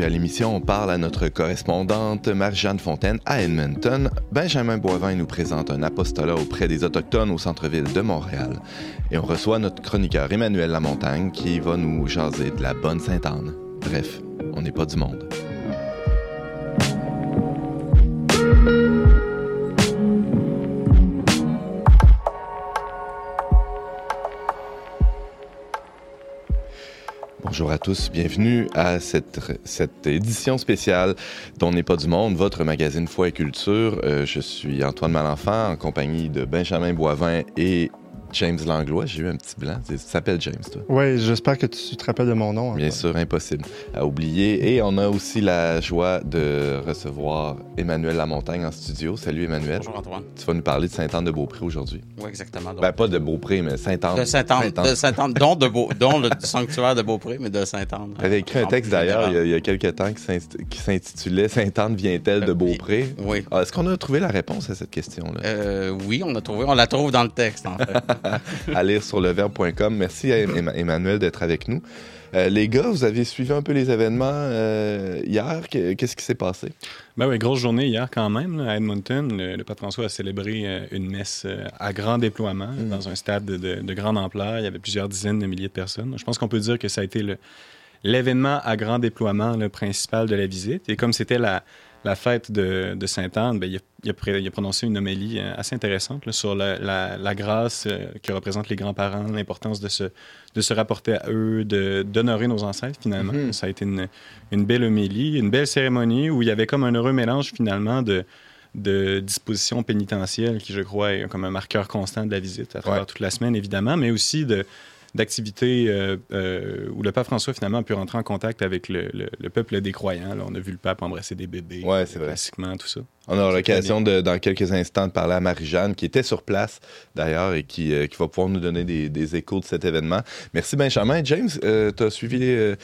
À l'émission, on parle à notre correspondante Marie-Jeanne Fontaine à Edmonton. Benjamin Boivin nous présente un apostolat auprès des Autochtones au centre-ville de Montréal. Et on reçoit notre chroniqueur Emmanuel Lamontagne qui va nous jaser de la bonne Sainte-Anne. Bref, on n'est pas du monde. Tous, bienvenue à cette, cette édition spéciale dont n'est pas du monde, votre magazine Foi et Culture. Euh, je suis Antoine Malenfant en compagnie de Benjamin Boivin et James Langlois. J'ai eu un petit blanc. Tu James, toi? Oui, j'espère que tu te rappelles de mon nom. Bien sûr, impossible à oublier. Et on a aussi la joie de recevoir Emmanuel Lamontagne en studio. Salut, Emmanuel. Bonjour, Antoine. Tu vas nous parler de Sainte-Anne-de-Beaupré aujourd'hui. Oui, exactement. Ben, pas de Beaupré, mais Sainte-Anne. De Sainte-Anne. de Sainte-Anne, dont, de Beau, dont le sanctuaire de Beaupré, mais de Sainte-Anne. Tu avais écrit un texte d'ailleurs il, y a quelques temps qui s'intitulait Sainte-Anne vient-elle de Beaupré? Oui. Ah, Est-ce qu'on a trouvé la réponse à cette question-là? Euh, oui, on a trouvé. On la trouve dans le texte, en fait. Allez sur leverbe.com. Merci à Emmanuel d'être avec nous. Euh, les gars, vous avez suivi un peu les événements euh, hier. Qu'est-ce qui s'est passé? Ben oui, grosse journée hier quand même. à Edmonton, le, le, pape François a célébré euh, une messe à grand déploiement mm. dans un stade de, de, de, grande ampleur. Il y avait plusieurs dizaines de milliers de personnes. Je pense qu'on peut dire que ça a été l'événement à grand déploiement le principal de la visite. Et comme c'était la, la fête de, de Sainte-Anne, ben, il, il, a, il, a, prononcé une homélie assez intéressante là, sur la, la, la, grâce euh, que représentent les grands-parents, l'importance de se, de se rapporter à eux, d'honorer nos ancêtres, finalement. Mm -hmm. Ça a été une, une, belle homélie, une belle cérémonie où il y avait comme un heureux mélange, finalement, de, de dispositions pénitentielles qui, je crois, est comme un marqueur constant de la visite à travers ouais. toute la semaine, évidemment, mais aussi de d'activités euh, euh, où le pape François finalement a pu rentrer en contact avec le, le, le peuple des croyants. Là, on a vu le pape embrasser des bébés, ouais, vrai. classiquement, tout ça. On aura l'occasion dans quelques instants de parler à Marie-Jeanne, qui était sur place d'ailleurs et qui, euh, qui, va pouvoir nous donner des, des, échos de cet événement. Merci Benjamin. James, euh, tu as suivi les,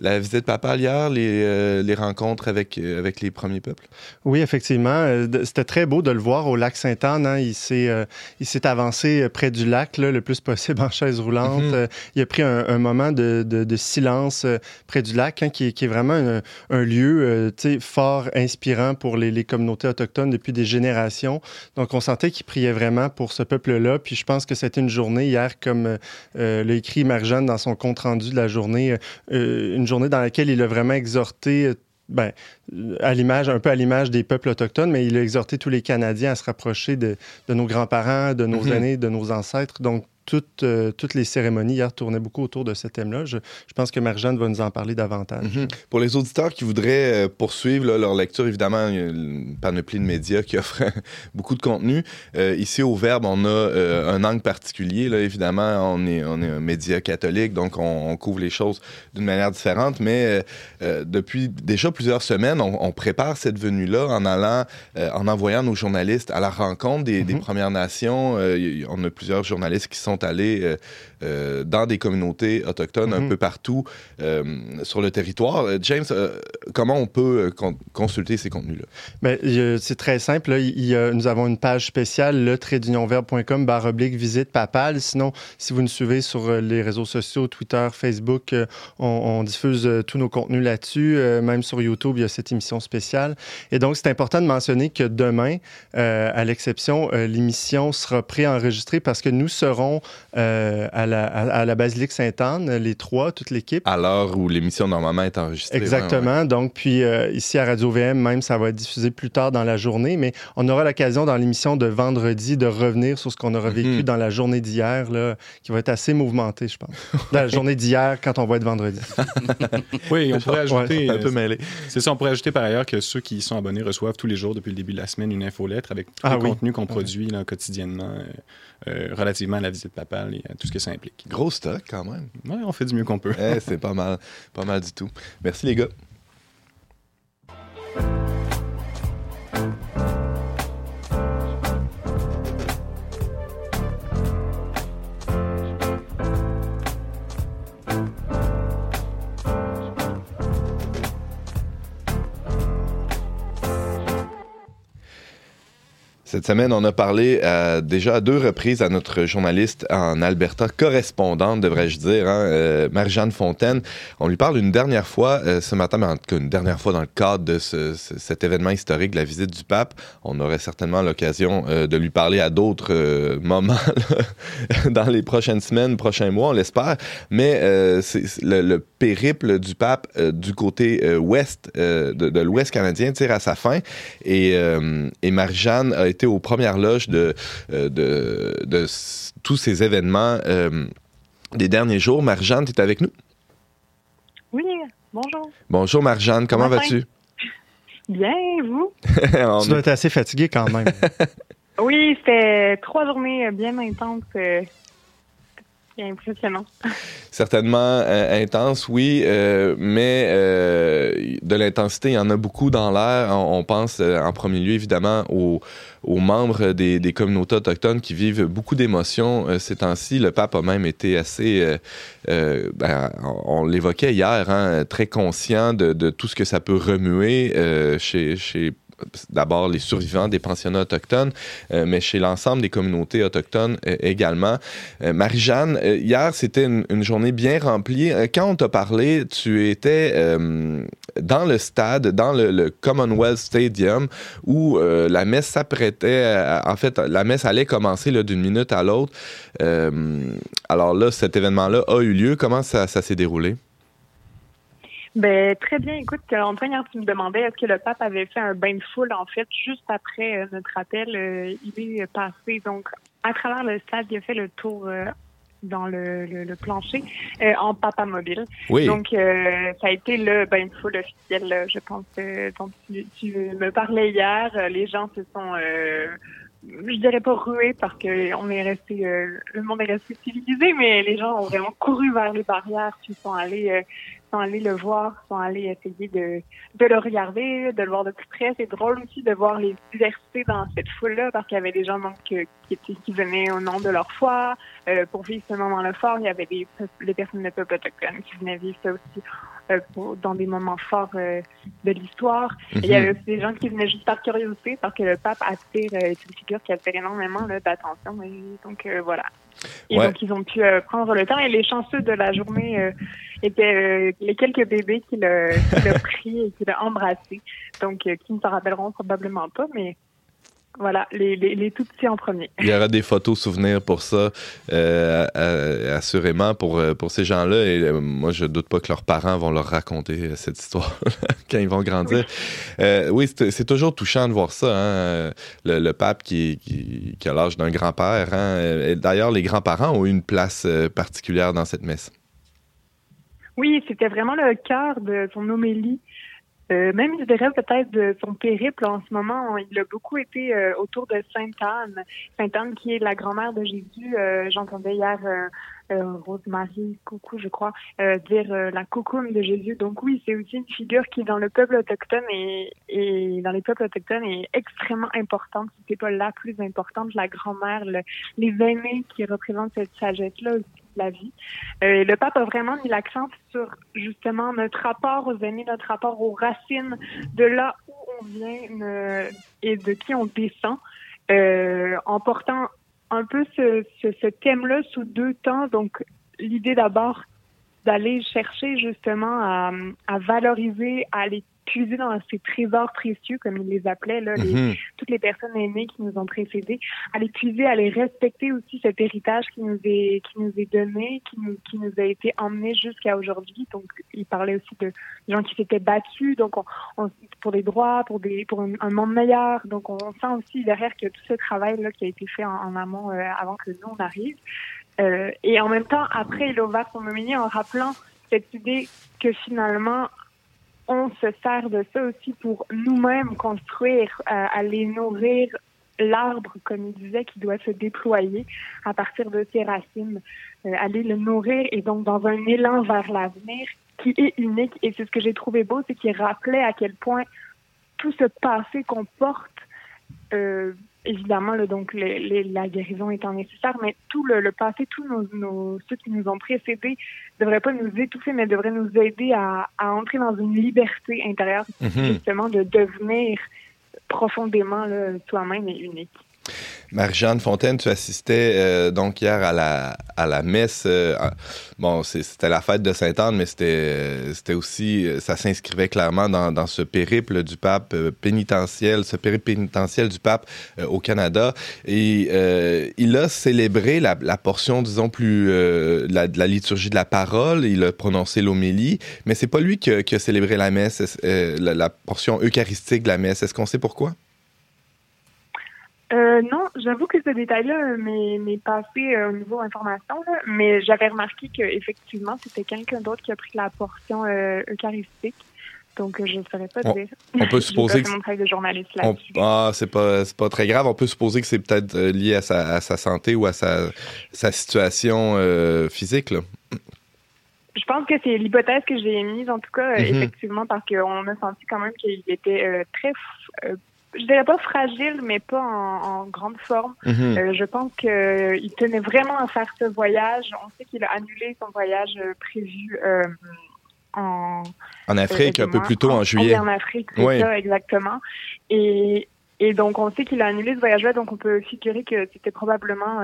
la visite papale hier, les, euh, les rencontres avec, avec les premiers peuples? Oui, effectivement. C'était très beau de le voir au lac Sainte-Anne. Hein. Il s'est avancé près du lac là, le plus possible en chaise roulante. Mm -hmm. Il a pris un, un moment de, de, de, silence près du lac, hein, qui, qui, est vraiment un, un lieu fort inspirant pour les, les communautés autochtones depuis des générations. Donc, on sentait qu'il priait vraiment pour ce peuple-là. Puis, je pense que c'était une journée hier, comme euh, l'a écrit Marjane dans son compte-rendu de la journée, euh, une journée dans laquelle il a vraiment exhorté ben, à l'image, un peu à l'image des peuples autochtones, mais il a exhorté tous les Canadiens à se rapprocher de, de nos grands-parents, de nos mm -hmm. aînés, de nos ancêtres. Donc, toutes, euh, toutes les cérémonies hier tournaient beaucoup autour de ce thème-là. Je, je, pense que Marjane va nous en parler davantage. Mm -hmm. Pour les auditeurs qui voudraient euh, poursuivre là, leur lecture, évidemment, il y a une panoplie de médias qui offrent beaucoup de contenu. Euh, ici, au Verbe, on a un angle particulier. Là, évidemment, on est, on est un média catholique, donc on, on couvre les choses d'une manière différente. Mais depuis déjà plusieurs semaines, on, on prépare cette venue-là en allant, en envoyant nos journalistes à la rencontre des, mm -hmm. des Premières Nations. on a plusieurs journalistes qui sont allés euh, euh, dans des communautés autochtones mm -hmm. un peu partout euh, sur le territoire. James, comment on peut con consulter ces contenus-là? C'est très simple. Là. Il nous avons une page spéciale, le traitdunionverbe.com, barre oblique, visite papale. Sinon, si vous nous suivez sur les réseaux sociaux, Twitter, Facebook, on, on diffuse tous nos contenus là-dessus. même sur YouTube, il y a cette émission spéciale. Et donc, c'est important de mentionner que demain, à l'exception, l'émission sera préenregistrée parce que nous serons euh, à, la, à, à, la, basilique Sainte-Anne, les trois, toute l'équipe. À l'heure où l'émission normalement est enregistrée. Exactement. Ouais, ouais. Donc, puis euh, ici à Radio-VM, même, ça va être diffusé plus tard dans la journée, mais on aura l'occasion dans l'émission de vendredi de revenir sur ce qu'on aura vécu mm -hmm. dans la journée d'hier, qui va être assez mouvementée, je pense. dans la journée d'hier, quand on va être vendredi. oui, on pourrait ajouter. Ouais, un peu mêlé. C'est ça, on pourrait ajouter par ailleurs que ceux qui y sont abonnés reçoivent tous les jours depuis le début de la semaine une infolettre avec tout ah, le oui. contenu qu'on produit là, quotidiennement. Euh, relativement à la visite papale et à tout ce que ça implique. Gros stock quand même. Oui, on fait du mieux qu'on peut. Eh, c'est pas mal, pas mal du tout. Merci les gars. Cette semaine, on a parlé euh, déjà à deux reprises à notre journaliste en Alberta, correspondante, devrais-je dire, hein, euh, Marie-Jeanne Fontaine. On lui parle une dernière fois euh, ce matin, mais en tout cas une dernière fois dans le cadre de ce, ce, cet événement historique, la visite du pape. On aurait certainement l'occasion de lui parler à d'autres moments dans les prochaines semaines, prochains mois, on l'espère. Mais le, le, périple du pape du côté ouest de, de l'ouest canadien tire à sa fin et, et Marie-Jeanne a été aux premières loges de, de, de, de tous ces événements euh, des derniers jours. Marjane, tu es avec nous? Oui, bonjour. Bonjour Marjane, comment vas-tu? Bien, vous? On tu dois être assez fatigué quand même. oui, c'était trois journées bien intenses. Impressionnant. Certainement euh, intense, oui, euh, mais euh, de l'intensité, il y en a beaucoup dans l'air. On, pense en premier lieu, évidemment, aux, membres des, communautés autochtones qui vivent beaucoup d'émotions ces temps-ci. Le pape a même été assez, ben, on, l'évoquait hier, hein, très conscient de, tout ce que ça peut remuer chez d'abord les survivants des pensionnats autochtones, euh, mais chez l'ensemble des communautés autochtones euh, également. Euh, Marie-Jeanne, hier, c'était une, journée bien remplie. quand on t'a parlé, tu étais dans le stade, dans le, Commonwealth Stadium, où la messe s'apprêtait, en fait, la messe allait commencer d'une minute à l'autre. alors là, cet événement-là a eu lieu. Comment ça s'est déroulé? Ben très bien. Écoute, en première, tu me demandais est-ce que le pape avait fait un bain de foule. En fait, juste après euh, notre appel, euh, il est passé donc à travers le stade, il a fait le tour euh, dans le, le, le plancher en papa mobile. Oui. Donc ça a été le bain de foule officiel, je pense, dont tu, tu, me parlais hier. Les gens se sont je dirais pas rué parce que on est resté, euh, le monde est resté civilisé, mais les gens ont vraiment couru vers les barrières, puis sont allés, euh, sont allés le voir, sont allés essayer de, de le regarder, de le voir de plus près. C'est drôle aussi de voir les diversités dans cette foule-là parce qu'il y avait des gens donc qui étaient, qui venaient au nom de leur foi euh, pour vivre ce moment-là fort. Il y avait des les personnes de peuple autochtone qui venaient vivre ça aussi euh, pour, dans des moments forts euh, de l'histoire. Mm -hmm. Il y avait aussi des gens qui venaient juste par curiosité parce que le pape attire euh, est une figure qui attire énormément d'attention. Donc euh, voilà. Et ouais. donc ils ont pu euh, prendre le temps et les chanceux de la journée étaient les quelques bébés qui l'ont pris et qui l'ont embrassé. Donc qui ne s'en rappelleront probablement pas, mais voilà, les, les, les, tout petits en premier. Il y aura des photos souvenirs pour ça, euh, euh, assurément, pour, pour ces gens-là. Et euh, moi, je doute pas que leurs parents vont leur raconter cette histoire quand ils vont grandir. Oui, oui c'est toujours touchant de voir ça. Hein? Le, le, pape qui, qui, qui a l'âge d'un grand-père. Hein? D'ailleurs, les grands-parents ont eu une place particulière dans cette messe. Oui, c'était vraiment le cœur de son homélie. Euh, même, je dirais peut-être de son périple en ce moment, il a beaucoup été euh, autour de Sainte-Anne. Sainte-Anne qui est la grand-mère de Jésus. Euh, J'entendais hier Rose-Marie Coucou, je crois, dire la coucoune de Jésus. Donc oui, c'est aussi une figure qui, dans le peuple autochtone et, et dans les peuples autochtones, est extrêmement importante. C'était pas la plus importante, la grand-mère, le, les aînés qui représentent cette sagesse-là aussi la vie. Euh, le pape a vraiment mis l'accent sur justement notre rapport aux aînés, notre rapport aux racines, de là où on vient euh, et de qui on descend, euh, en portant un peu ce, thème-là sous deux temps. Donc, l'idée d'abord d'aller chercher justement à, à valoriser, à aller puiser dans ces trésors précieux, comme ils les appelaient, là, les, mm -hmm. toutes les personnes aînées qui nous ont précédés, à les puiser, à les respecter aussi cet héritage qui nous est, qui nous est donné, qui nous, qui nous a été emmené jusqu'à aujourd'hui. Donc, il parlait aussi de gens qui s'étaient battus, donc on, on, pour des droits, pour des, pour un, un, monde meilleur. Donc, on sent aussi derrière que tout ce travail-là qui a été fait en, en amont euh, avant que nous on arrive. Euh, et en même temps, après, il a ouvert son nominier en rappelant cette idée que finalement, on se sert de ça aussi pour nous-mêmes construire, euh, aller nourrir l'arbre, comme il disait, qui doit se déployer à partir de ses racines, euh, aller le nourrir et donc dans un élan vers l'avenir qui est unique. Et c'est ce que j'ai trouvé beau, c'est qu'il rappelait à quel point tout ce passé qu'on porte euh, évidemment, là, donc les, les, la guérison étant nécessaire, mais tout le, le passé, tous nos, nos, ceux qui nous ont précédés ne devraient pas nous étouffer, mais devraient nous aider à, à entrer dans une liberté intérieure, mm -hmm. justement, de devenir profondément soi-même et unique. Marie-Jeanne Fontaine, tu assistais euh, donc hier à la, à la messe. Euh, bon, c'était la fête de Sainte-Anne, mais c'était, euh, aussi, ça s'inscrivait clairement dans, dans, ce périple du pape pénitentiel, ce périple pénitentiel du pape au Canada. Et il a célébré la, portion, disons, plus de la liturgie de la parole. Il a prononcé l'homélie, mais c'est pas lui qui a, célébré la messe, la portion eucharistique de la messe. Est-ce qu'on sait pourquoi? Euh, non, j'avoue que ce détail-là m'est passé euh, au niveau information, mais j'avais remarqué qu'effectivement, c'était quelqu'un d'autre qui a pris la portion euh, eucharistique. Donc, je ne saurais pas dire. On peut supposer que. mon travail de journaliste on, ah, c'est pas, pas très grave. On peut supposer que c'est peut-être lié à sa, à sa, santé ou à sa, sa situation physique, là. Je pense que c'est l'hypothèse que j'ai émise, en tout cas, mm-hmm. effectivement, parce qu'on a senti quand même qu'il était très je dirais pas fragile, mais pas en, grande forme. Mhm. Euh, je pense qu'il euh, tenait vraiment à faire ce voyage. On sait qu'il a annulé son voyage euh, prévu en... En Afrique, un peu plus tôt, en, juillet. En Afrique, ça, exactement. Et, et donc, on sait qu'il a annulé ce voyage-là, donc on peut figurer que c'était probablement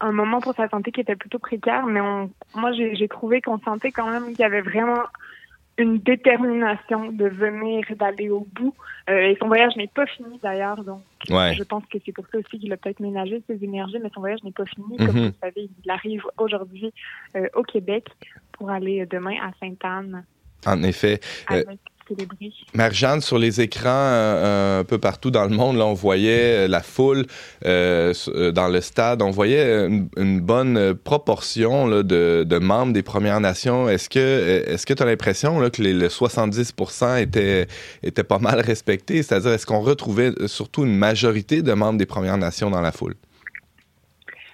un moment pour sa santé qui était plutôt précaire, mais on, moi, j'ai trouvé qu'on sentait quand même qu'il y avait vraiment une détermination de venir, d'aller au bout. Euh, et son voyage n'est pas fini d'ailleurs, donc je pense que c'est pour ça aussi qu'il a peut-être ménagé ses énergies, mais son voyage n'est pas fini. Comme mhm. vous savez, il arrive aujourd'hui euh, au Québec pour aller demain à Sainte-Anne. En effet. Euh, Marjane, sur les écrans euh, un peu partout dans le monde, là, on voyait euh, la foule euh, dans le stade, on voyait une, bonne proportion de, membres des Premières Nations. Est-ce que tu as l'impression que les, le 70 étaient, étaient pas mal respectés? C'est-à-dire, est-ce qu'on retrouvait surtout une majorité de membres des Premières Nations dans la foule?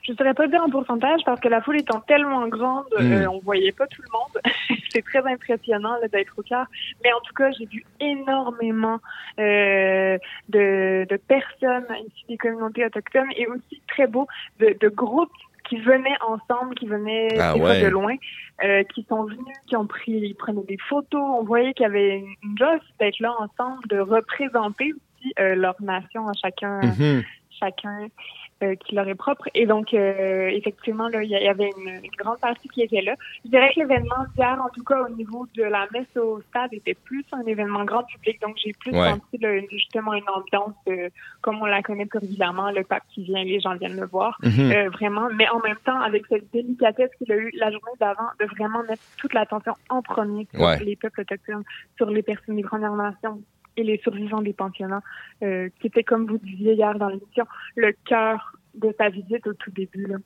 Je ne saurais pas dire en pourcentage parce que la foule étant tellement grande, on mm. euh, on voyait pas tout le monde. c'est très impressionnant d'être au cœur. Mais en tout cas, j'ai vu énormément euh, de, de, personnes ici des communautés autochtones et aussi très beau de, de groupes qui venaient ensemble, qui venaient ah de loin, euh, qui sont venus, qui ont pris, ils prenaient des photos. On voyait qu'il y avait une joie d'être là ensemble, de représenter aussi euh, leur nation à chacun, mm-hmm. chacun. Euh, qui leur est propre. Et donc, euh, effectivement, là, il y avait une, grande partie qui était là. Je dirais que l'événement d'hier, en tout cas au niveau de la messe au stade, était plus un événement grand public. Donc, j'ai plus senti justement une ambiance euh, comme on la connaît évidemment, le pape qui vient, les gens viennent le voir, mhm. vraiment. Mais en même temps, avec cette délicatesse qu'il a eu la journée d'avant, de vraiment mettre toute l'attention en premier sur les peuples autochtones, sur les personnes des Premières Nations, et les survivants des pensionnats, euh, qui était, comme vous disiez hier dans l'émission, le cœur de sa visite au tout début. Là.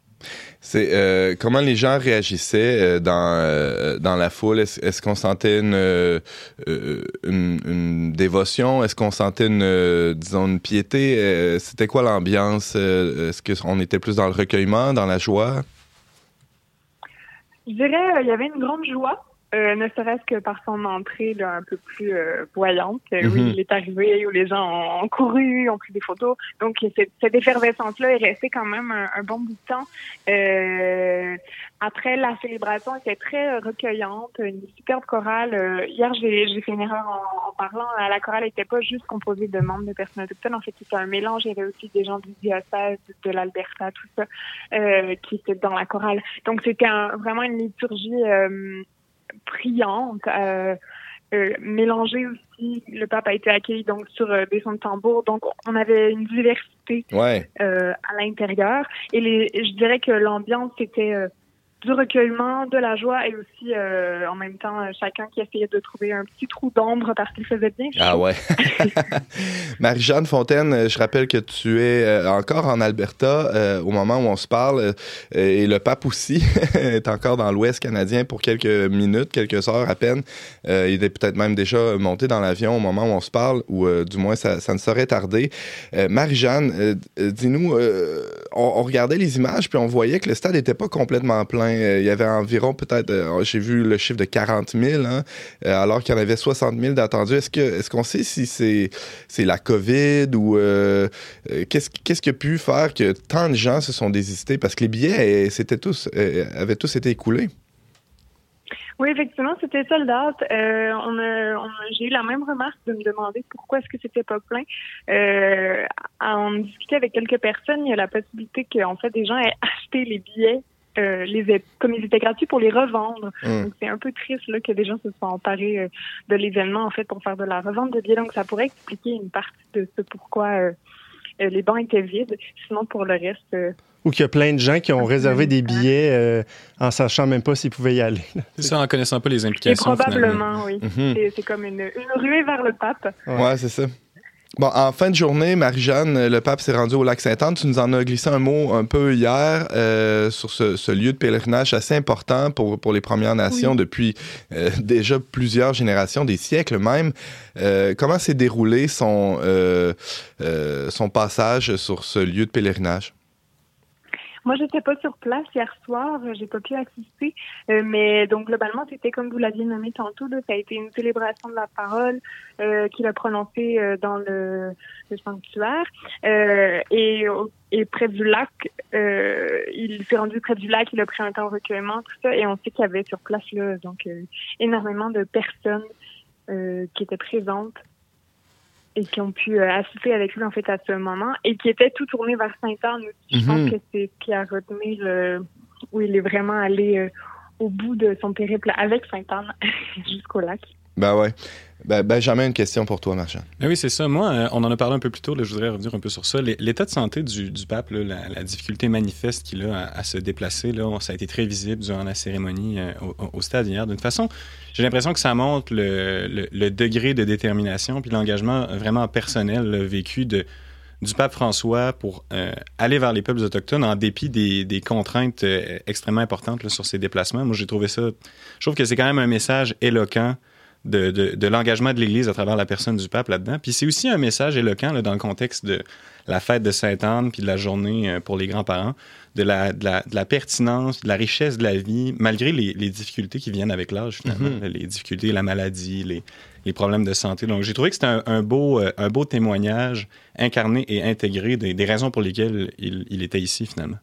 C'est euh, comment les gens réagissaient euh, dans euh, dans la foule? Est-ce, qu'on sentait une, euh, une, une dévotion? Est-ce qu'on sentait une disons une piété? C'était quoi l'ambiance? Est-ce qu'on était plus dans le recueillement, dans la joie? Je dirais il y avait une grande joie. Euh, ne serait-ce que par son entrée là, un peu plus euh, voyante. Oui, mhm. il est arrivé où les gens ont, couru, ont pris des photos. Donc, cette, cette effervescence-là est restée quand même un, bon bout de temps. Euh, après, la célébration était très recueillante, une superbe chorale. Euh, hier, j'ai fait une erreur en, parlant. La chorale n'était pas juste composée de membres de personnes autochtones. En fait, c'était un mélange. Il y avait aussi des gens du diocèse, de l'Alberta, tout ça, qui étaient dans la chorale. Donc, c'était vraiment une liturgie priante. Euh, euh, mélangée aussi. Le pape a été accueilli donc sur euh, des sons de tambour, donc on avait une diversité euh, à l'intérieur. Et les, je dirais que l'ambiance était du recueillement, de la joie et aussi euh, en même temps euh, chacun qui essayait de trouver un petit trou d'ombre parce qu'il faisait bien. Ah ouais. Marie-Jeanne Fontaine, euh, je rappelle que tu es encore en Alberta au moment où on se parle et le pape aussi est encore dans l'Ouest canadien pour quelques minutes, quelques heures à peine. il est peut-être même déjà monté dans l'avion au moment où on se parle ou du moins ça, ça, ne saurait tarder. Marie-Jeanne, dis-nous, on, on regardait les images puis on voyait que le stade n'était pas complètement plein euh, il y avait environ peut-être, euh, j'ai vu le chiffre de 40 000, hein, euh, alors qu'il y en avait 60 000 d'attendus. Est-ce que est-ce qu'on sait si c'est c'est la COVID ou qu'est-ce qu'est-ce qui a pu faire que tant de gens se sont désistés parce que les billets c'était tous avaient tous été écoulés? Oui, effectivement, c'était sold out. Euh, j'ai eu la même remarque de me demander pourquoi est-ce que c'était pas plein. Euh, en discutant avec quelques personnes, il y a la possibilité qu'en fait des gens aient acheté les billets, euh, les comme ils étaient gratuits pour les revendre. Hum. Donc c'est un peu triste là que des gens se soient emparés euh, de l'événement en fait pour faire de la revente de billets. Donc ça pourrait expliquer une partie de ce pourquoi euh, euh, les bancs étaient vides. Sinon pour le reste. euh, Ou qu'il y a plein de gens qui ont réservé des billets euh, en sachant même pas s'ils pouvaient y aller. C'est ça, en connaissant pas les et implications. finalement. probablement, oui. Mhm. C'est- C'est comme une, une ruée vers le pape. Ouais, c'est ça. Bon, en fin de journée, Marie-Jeanne, euh, le pape s'est rendu au lac Sainte-Anne. Tu nous en as glissé un mot un peu hier euh, sur ce, ce lieu de pèlerinage assez important pour, pour les Premières Nations depuis euh, déjà plusieurs générations, des siècles même. Euh, comment s'est déroulé son, euh, euh, son passage sur ce lieu de pèlerinage? Moi, j'étais pas sur place hier soir, euh, j'ai pas pu assister, euh, mais donc globalement, c'était comme vous l'aviez nommé tantôt, là, ça a été une célébration de la parole euh, qu'il a prononcée euh, dans le, le sanctuaire. Euh, et, et près du lac, euh, il s'est rendu près du lac, il a pris un temps recueillement, tout ça, et on sait qu'il y avait sur place là donc énormément de personnes qui étaient présentes et qui ont pu euh, assister avec lui en fait à ce moment et qui étaient tout tournés vers Sainte-Anne aussi. Je pense Mhm. que c'est ce qui a retenu le... où il est vraiment allé euh, au bout de son périple avec Sainte-Anne jusqu'au lac. Ben ouais. Ben, Benjamin, une question pour toi, Marchand. Ben oui, c'est ça. Moi, euh, on en a parlé un peu plus tôt. là, je voudrais revenir un peu sur ça. L'é- L'état de santé du, du pape, la, difficulté manifeste qu'il a à, se déplacer, ça a été très visible durant la cérémonie euh, au, au stade hier. D'une façon, j'ai l'impression que ça montre le, le- degré de détermination puis l'engagement vraiment personnel vécu de, du pape François pour euh, aller vers les peuples autochtones en dépit des, des contraintes extrêmement importantes sur ses déplacements. Moi, j'ai trouvé ça. Je trouve que c'est quand même un message éloquent de, de, de l'engagement de l'Église à travers la personne du pape là-dedans. Puis c'est aussi un message éloquent là, dans le contexte de la fête de Sainte-Anne puis de la journée euh, pour les grands-parents, de la, de, la, de la pertinence, de la richesse de la vie, malgré les, les difficultés qui viennent avec l'âge, finalement. Mhm. Les difficultés, la maladie, les, les problèmes de santé. Donc j'ai trouvé que c'était un, un beau, euh, un beau témoignage incarné et intégré des, des raisons pour lesquelles il, il était ici, finalement.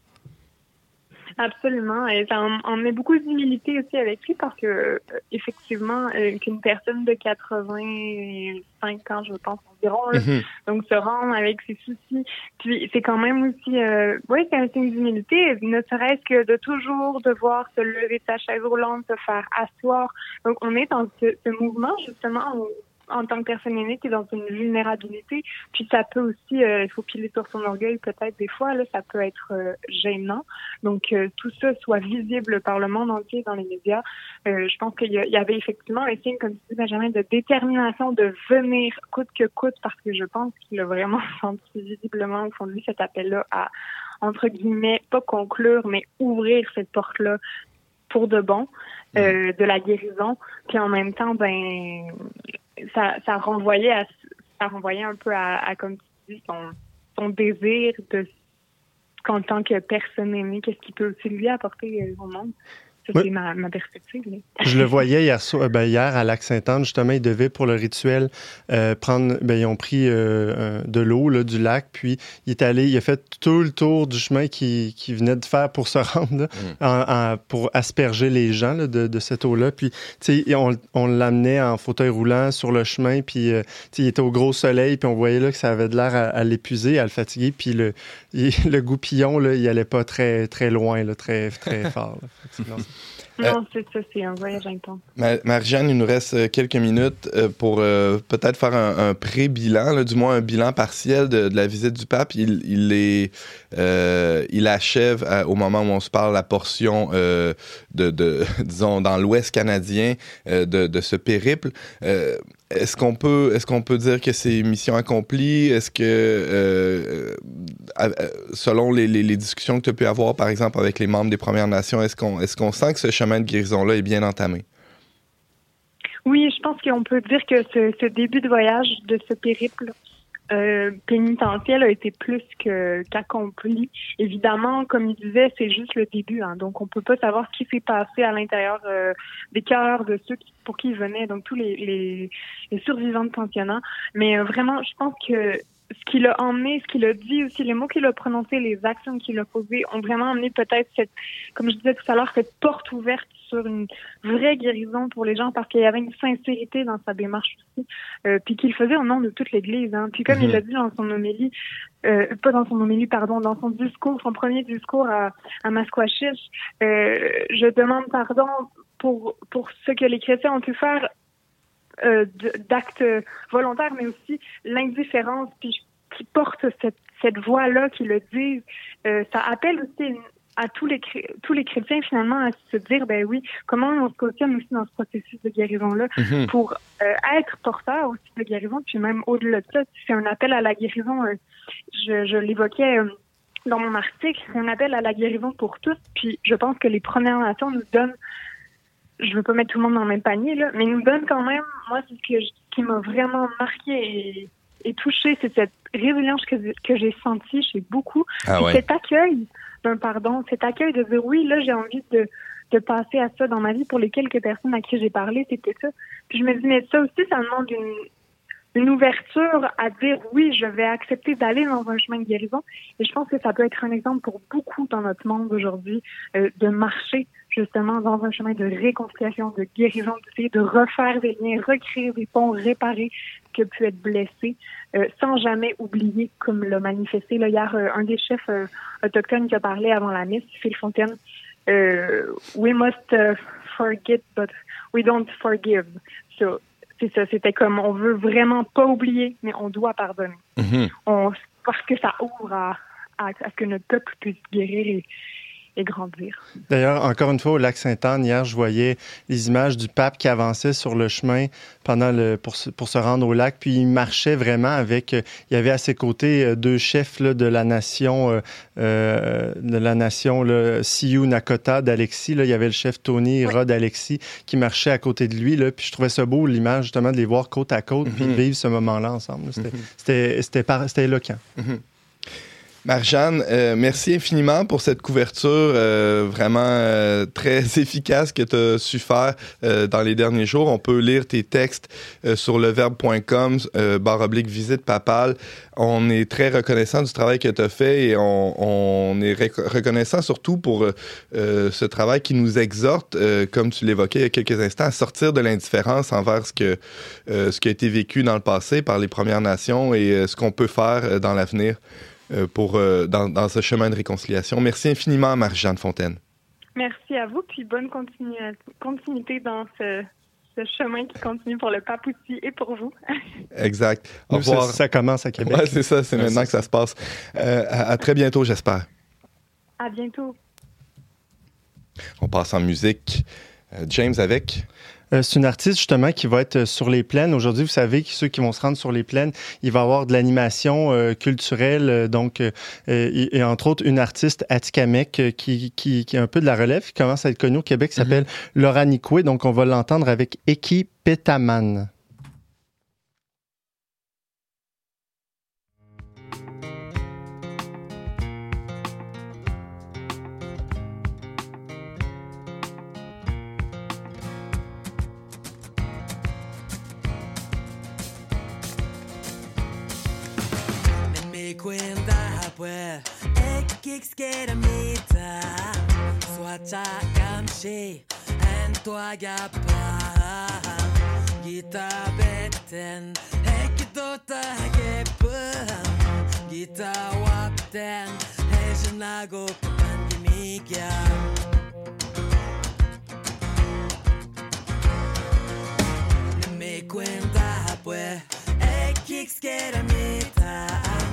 Absolument. Et ça en, en met beaucoup d'humilité aussi avec lui parce que, euh, effectivement, euh, qu'une personne de 85 ans, je pense environ, là, Mhm. donc se rendre avec ses soucis. Puis c'est quand même aussi, euh, oui, c'est un signe d'humilité, ne serait-ce que de toujours devoir se lever de sa chaise roulante, se faire asseoir. Donc on est dans ce, ce mouvement justement où, en tant que personne aînée, tu es dans une vulnérabilité. Puis ça peut aussi, euh, il faut piler sur son orgueil peut-être des fois, là, ça peut être euh, gênant. Donc euh, tout ça soit visible par le monde entier dans les médias. Euh, je pense qu'il y, avait effectivement un signe, comme tu dis Benjamin, de détermination de venir coûte que coûte, parce que je pense qu'il a vraiment senti visiblement au fond de lui cet appel-là à, entre guillemets, pas conclure, mais ouvrir cette porte-là pour de bon, euh, de la guérison. Puis en même temps, ben ça, ça renvoyait à ça renvoyait un peu à, à comme tu dis, son, son désir de qu'en tant que personne aimée, qu'est-ce qu'il peut aussi lui apporter euh, au monde. Ça, Oui. c'est ma, ma perspective. Je le voyais hier, soir- ben, hier à Lac-Sainte-Anne, justement, ils devaient pour le rituel euh, prendre, ben, ils ont pris euh, de l'eau là, du lac, puis il est allé, il a fait tout le tour du chemin qu'il qu'il venait de faire pour se rendre, là, en- en- pour asperger les gens là, de, de cette eau-là. Puis, tu sais, on, on l'amenait en fauteuil roulant sur le chemin, puis, euh, tu sais, il était au gros soleil, puis on voyait là que ça avait de l'air à, à l'épuiser, à le fatiguer, puis le, il- le goupillon, là, il allait pas très, très loin, là, très, très fort. là. Euh, Non, c'est ça, c'est un voyage intense. Ma- Marie-Jeanne, il nous reste euh, quelques minutes euh, pour euh, peut-être faire un, un pré-bilan, du moins un bilan partiel de, de la visite du pape. Il, il, est, euh, il achève à- au moment où on se parle la portion de, de, disons, dans l'Ouest canadien de, de ce périple. Est-ce qu'on peut, est-ce qu'on peut dire que c'est mission accomplie? Est-ce que, euh, euh, selon les discussions que tu as pu avoir, par exemple, avec les membres des Premières Nations, est-ce qu'on, est-ce qu'on sent que ce chemin de guérison-là est bien entamé? Oui, je pense qu'on peut dire que ce, ce début de voyage de ce périple euh, pénitentiel a été plus qu'accompli. Évidemment, comme il disait, c'est juste le début, hein, donc on peut pas savoir ce qui s'est passé à l'intérieur euh, des cœurs de ceux qui- pour qui il venait, donc tous les, les, les survivants de pensionnats. Mais euh, vraiment, je pense que ce qu'il a emmené, ce qu'il a dit aussi, les mots qu'il a prononcés, les actions qu'il a posées ont vraiment amené peut-être cette, comme je disais tout à l'heure, cette porte ouverte sur une vraie guérison pour les gens parce qu'il y avait une sincérité dans sa démarche aussi, euh, puis qu'il faisait au nom de toute l'Église. Hein. Puis comme il Mhm. l'a dit dans son homélie, euh, pas dans son homélie, pardon, dans son discours, son premier discours à, à Masquachish, euh, je demande pardon pour pour ce que les chrétiens ont pu faire euh, d'actes volontaires, mais aussi l'indifférence, puis qui porte cette, cette voix-là, qui le disent. Euh, ça appelle aussi une- à tous les tous les chrétiens finalement à se dire ben oui comment on se cautionne aussi dans ce processus de guérison là Mhm. pour euh, être porteur aussi de guérison puis même au-delà de ça c'est un appel à la guérison euh, je, je l'évoquais euh, dans mon article c'est un appel à la guérison pour tous puis je pense que les Premières Nations nous donnent je veux pas mettre tout le monde dans le même panier là mais nous donnent quand même moi ce que je- qui m'a vraiment marqué et, et touché c'est cette résilience que, que j'ai sentie chez beaucoup Ah ouais. cet accueil d'un pardon, cet accueil de dire oui, là, j'ai envie de, de passer à ça dans ma vie pour les quelques personnes à qui j'ai parlé, c'était ça. Puis je me dis, mais ça aussi, ça demande une, une ouverture à dire oui, je vais accepter d'aller dans un chemin de guérison. Et je pense que ça peut être un exemple pour beaucoup dans notre monde aujourd'hui euh, de marcher justement dans un chemin de réconciliation, de guérison, de refaire des liens, recréer des ponts, réparer ce qui a pu être blessé, euh, sans jamais oublier, comme l'a manifesté là, hier euh, un des chefs euh, autochtones qui a parlé avant la messe, Phil Fontaine. Euh, we must uh, forget, but we don't forgive. So, c'est ça, c'était comme on veut vraiment pas oublier, mais on doit pardonner. Mhm. On, parce que ça ouvre à, à, à ce que notre peuple puisse guérir et, et grandir. D'ailleurs, encore une fois, au lac Sainte-Anne, hier, je voyais les images du pape qui avançait sur le chemin pendant le, pour, se, pour se rendre au lac. Puis il marchait vraiment avec. euh, il y avait à ses côtés euh, deux chefs là, de la nation, euh, de la nation là, Sioux Nakota d'Alexis. Il y avait le chef Tony Oui. Rod Alexis qui marchait à côté de lui. Là, puis je trouvais ça beau l'image justement de les voir côte à côte puis de Mhm. vivre ce moment-là ensemble. C'était c'était c'était par- c'était éloquent. Marjane, euh, merci infiniment pour cette couverture euh, vraiment euh, très efficace que tu as su faire euh, dans les derniers jours. On peut lire tes textes euh, sur leverbe.com, euh, barre oblique visite papale. On est très reconnaissant du travail que tu as fait et on, on est rec- reconnaissant surtout pour ce travail qui nous exhorte, comme tu l'évoquais il y a quelques instants, à sortir de l'indifférence envers ce, que, ce qui a été vécu dans le passé par les Premières Nations et ce qu'on peut faire dans l'avenir pour, euh, dans, dans ce chemin de réconciliation. Merci infiniment, Marie-Jeanne Fontaine. Merci à vous, puis bonne continuité dans ce, ce chemin qui continue pour le pape aussi et pour vous. Exact. Au Nous, ça, revoir. ça commence à Québec. Ouais, c'est ça, c'est maintenant que ça se passe. Euh, à, à très bientôt, j'espère. À bientôt. On passe en musique. Euh, James avec. Euh, c'est une artiste justement qui va être euh, sur les plaines. Aujourd'hui, vous savez que ceux qui vont se rendre sur les plaines, il va y avoir de l'animation euh, culturelle, donc euh, et, et entre autres une artiste Atikamek euh, qui, qui, qui est un peu de la relève, qui commence à être connue au Québec, qui s'appelle Laura Nicoué. Donc on va l'entendre avec Eki Petaman. cuenta, pues, ekiks kehdä mitä. Sua tsakamsi, hän tuo jappaa. Gita betten, hekki tota häkeppää. Gita wapten, hei sen nagu pandemikia. Me cuenta, pues, ekiks kehdä mitä.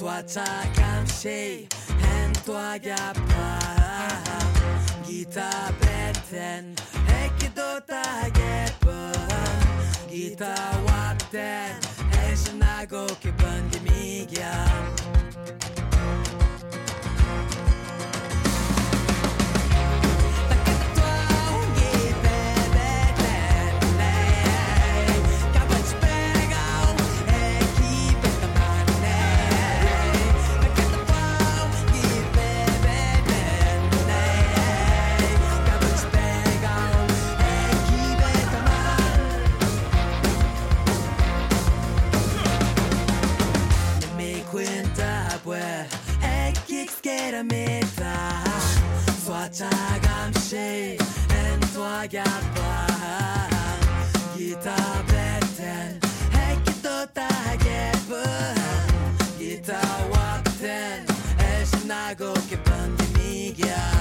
That's what I can say En toi yapar Gita beten Ekidota yepan Gita wapten Eshinago kipan gimigyan 諦めた Zwłaszczam się en twa gapa Gita beten Heki to tagebu Gita watten Eś nago kepan gemigia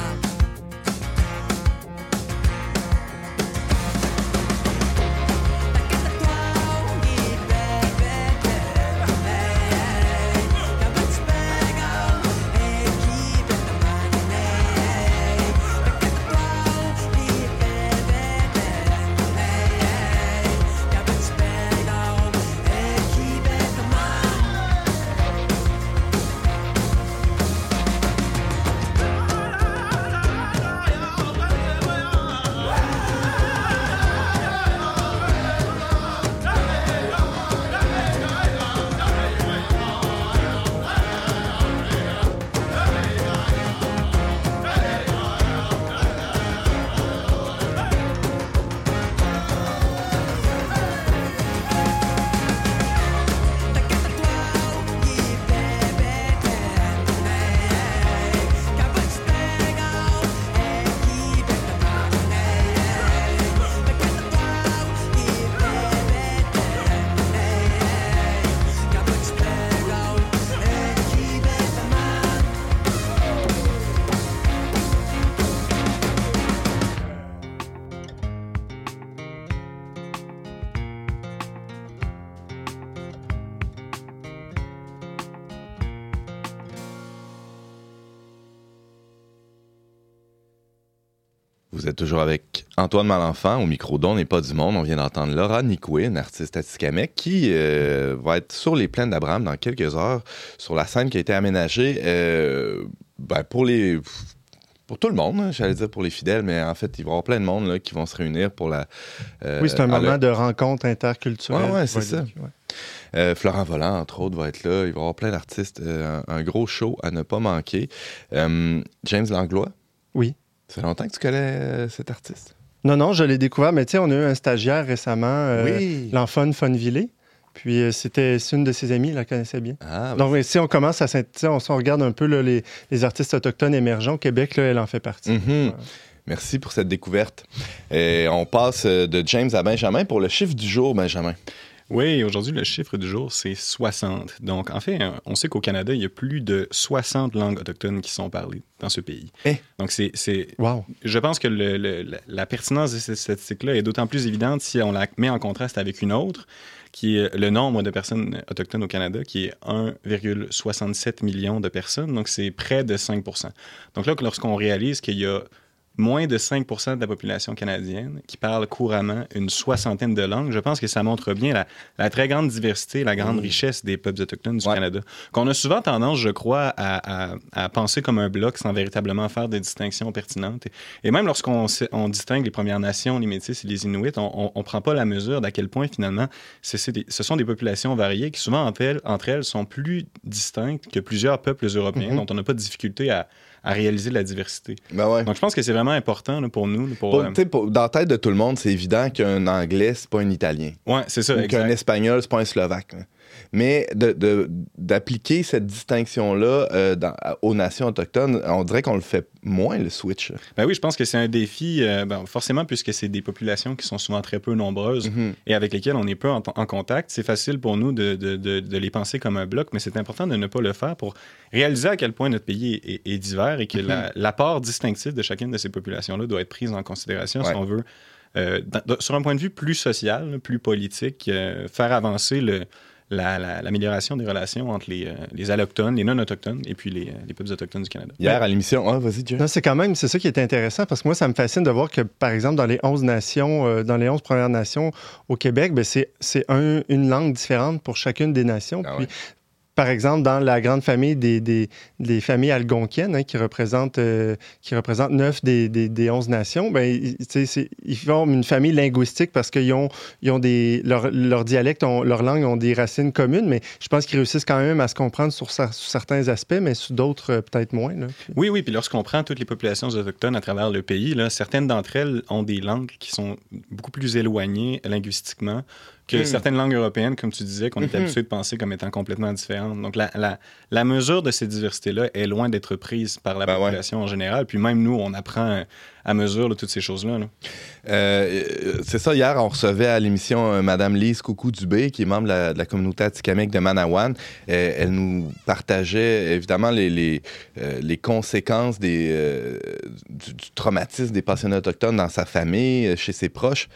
toujours avec Antoine Malenfant au micro d'On n'est pas du monde. On vient d'entendre Laura Nicoué, une artiste atikamekw, qui euh, va être sur les plaines d'Abraham dans quelques heures, sur la scène qui a été aménagée euh, ben, pour les pour tout le monde, hein, j'allais dire pour les fidèles, mais en fait, il va y avoir plein de monde là, qui vont se réunir pour la. euh, oui, c'est un moment le- de rencontre interculturelle. Ouais, c'est ça. Ouais. Euh, Florent Volant, entre autres, va être là. Il va y avoir plein d'artistes. euh, un, un gros show à ne pas manquer. James Langlois? Oui. Ça fait longtemps que tu connais euh, cet artiste? Non, non, je l'ai découvert, mais tu sais, on a eu un stagiaire récemment, euh, oui. l'enfant Funvillé. Puis euh, c'était c'est une de ses amies, il la connaissait bien. Ah, Donc, mais si on commence à on, on regarde un peu là, les, les artistes autochtones émergents au Québec, là, elle en fait partie. Mhm. Ouais. Merci pour cette découverte. Et on passe de James à Benjamin pour le chiffre du jour, Benjamin. Oui, aujourd'hui, le chiffre du jour, c'est 60. Donc, en fait, on sait qu'au Canada, il y a plus de 60 langues autochtones qui sont parlées dans ce pays. Eh. Donc, c'est, Wow. je pense que le- le- la, la pertinence de cette statistique-là est d'autant plus évidente si on la met en contraste avec une autre, qui est le nombre de personnes autochtones au Canada, qui est 1,67 million de personnes. Donc, c'est près de 5% Donc là, lorsqu'on réalise qu'il y a moins de 5% de la population canadienne qui parle couramment une soixantaine de langues, je pense que ça montre bien la, la très grande diversité, la grande richesse des peuples autochtones du Ouais. Canada. Qu'on a souvent tendance, je crois, à, à- à penser comme un bloc sans véritablement faire des distinctions pertinentes. Et, et même lorsqu'on on distingue les Premières Nations, les Métis et les Inuits, on ne prend pas la mesure d'à quel point, finalement, des- ce sont des populations variées qui, souvent, entre elles, entre elles sont plus distinctes que plusieurs peuples européens Mhm. dont on n'a pas de difficulté à, à réaliser la diversité. Ben ouais. Donc, je pense que c'est vraiment important là, pour nous. là, pour, Pour- euh, pour- dans la tête de tout le monde, c'est évident qu'un anglais, c'est pas un italien. ouais, c'est ça, Ou qu'un espagnol, c'est pas un slovaque. Mais de- de- d'appliquer cette distinction-là euh, aux nations autochtones, on dirait qu'on le fait moins, le switch. Ben oui, je pense que c'est un défi, euh, ben, forcément, puisque c'est des populations qui sont souvent très peu nombreuses Mhm. et avec lesquelles on est peu en, en contact. C'est facile pour nous de, les penser comme un bloc, mais c'est important de ne pas le faire pour réaliser à quel point notre pays est, est divers et que la- l'apport distinctif de chacune de ces populations-là doit être pris en considération si on veut, euh, dans- dans- sur un point de vue plus social, plus politique, euh, faire avancer le- la- la- l'amélioration des relations entre les, euh, les allochtones, les non-autochtones et puis les, euh, les peuples autochtones du Canada. Hier, à l'émission... Ah, vas-y. Non, c'est quand même, c'est ça qui est intéressant parce que moi, ça me fascine de voir que, par exemple, dans les 11 nations, euh, dans les 11 Premières Nations au Québec, ben, c'est c'est un- une langue différente pour chacune des nations. Ah Puis, ouais. Par exemple, dans la grande famille des, des, familles algonquiennes, hein, qui représentent, euh, qui représentent 9 des, des, des 11 nations, ben, ils, forment une famille linguistique parce qu'ils ont, ils ont des, leur, leur dialecte, ont- leur langue ont des racines communes, mais je pense qu'ils réussissent quand même à se comprendre sur, cer- sur certains aspects, mais sur d'autres, euh, peut-être moins. Oui, oui, puis lorsqu'on prend toutes les populations autochtones à travers le pays, certaines d'entre elles ont des langues qui sont beaucoup plus éloignées linguistiquement que Hmm. certaines langues européennes, comme tu disais, qu'on est Mhm. habitué de penser comme étant complètement différentes. Donc, la, la, la mesure de ces diversités-là est loin d'être prise par la Ben ouais. population en général. Puis même nous, on apprend à mesure, là, toutes ces choses-là. là. Euh, c'est ça, hier, on recevait à l'émission euh, Madame Lise Coucou-Dubé, qui est membre de la, de la communauté atikamekw de Manawan. Euh, elle nous partageait évidemment les, les, euh, les conséquences des, euh, du, du traumatisme des pensionnats autochtones dans sa famille, euh, chez ses proches.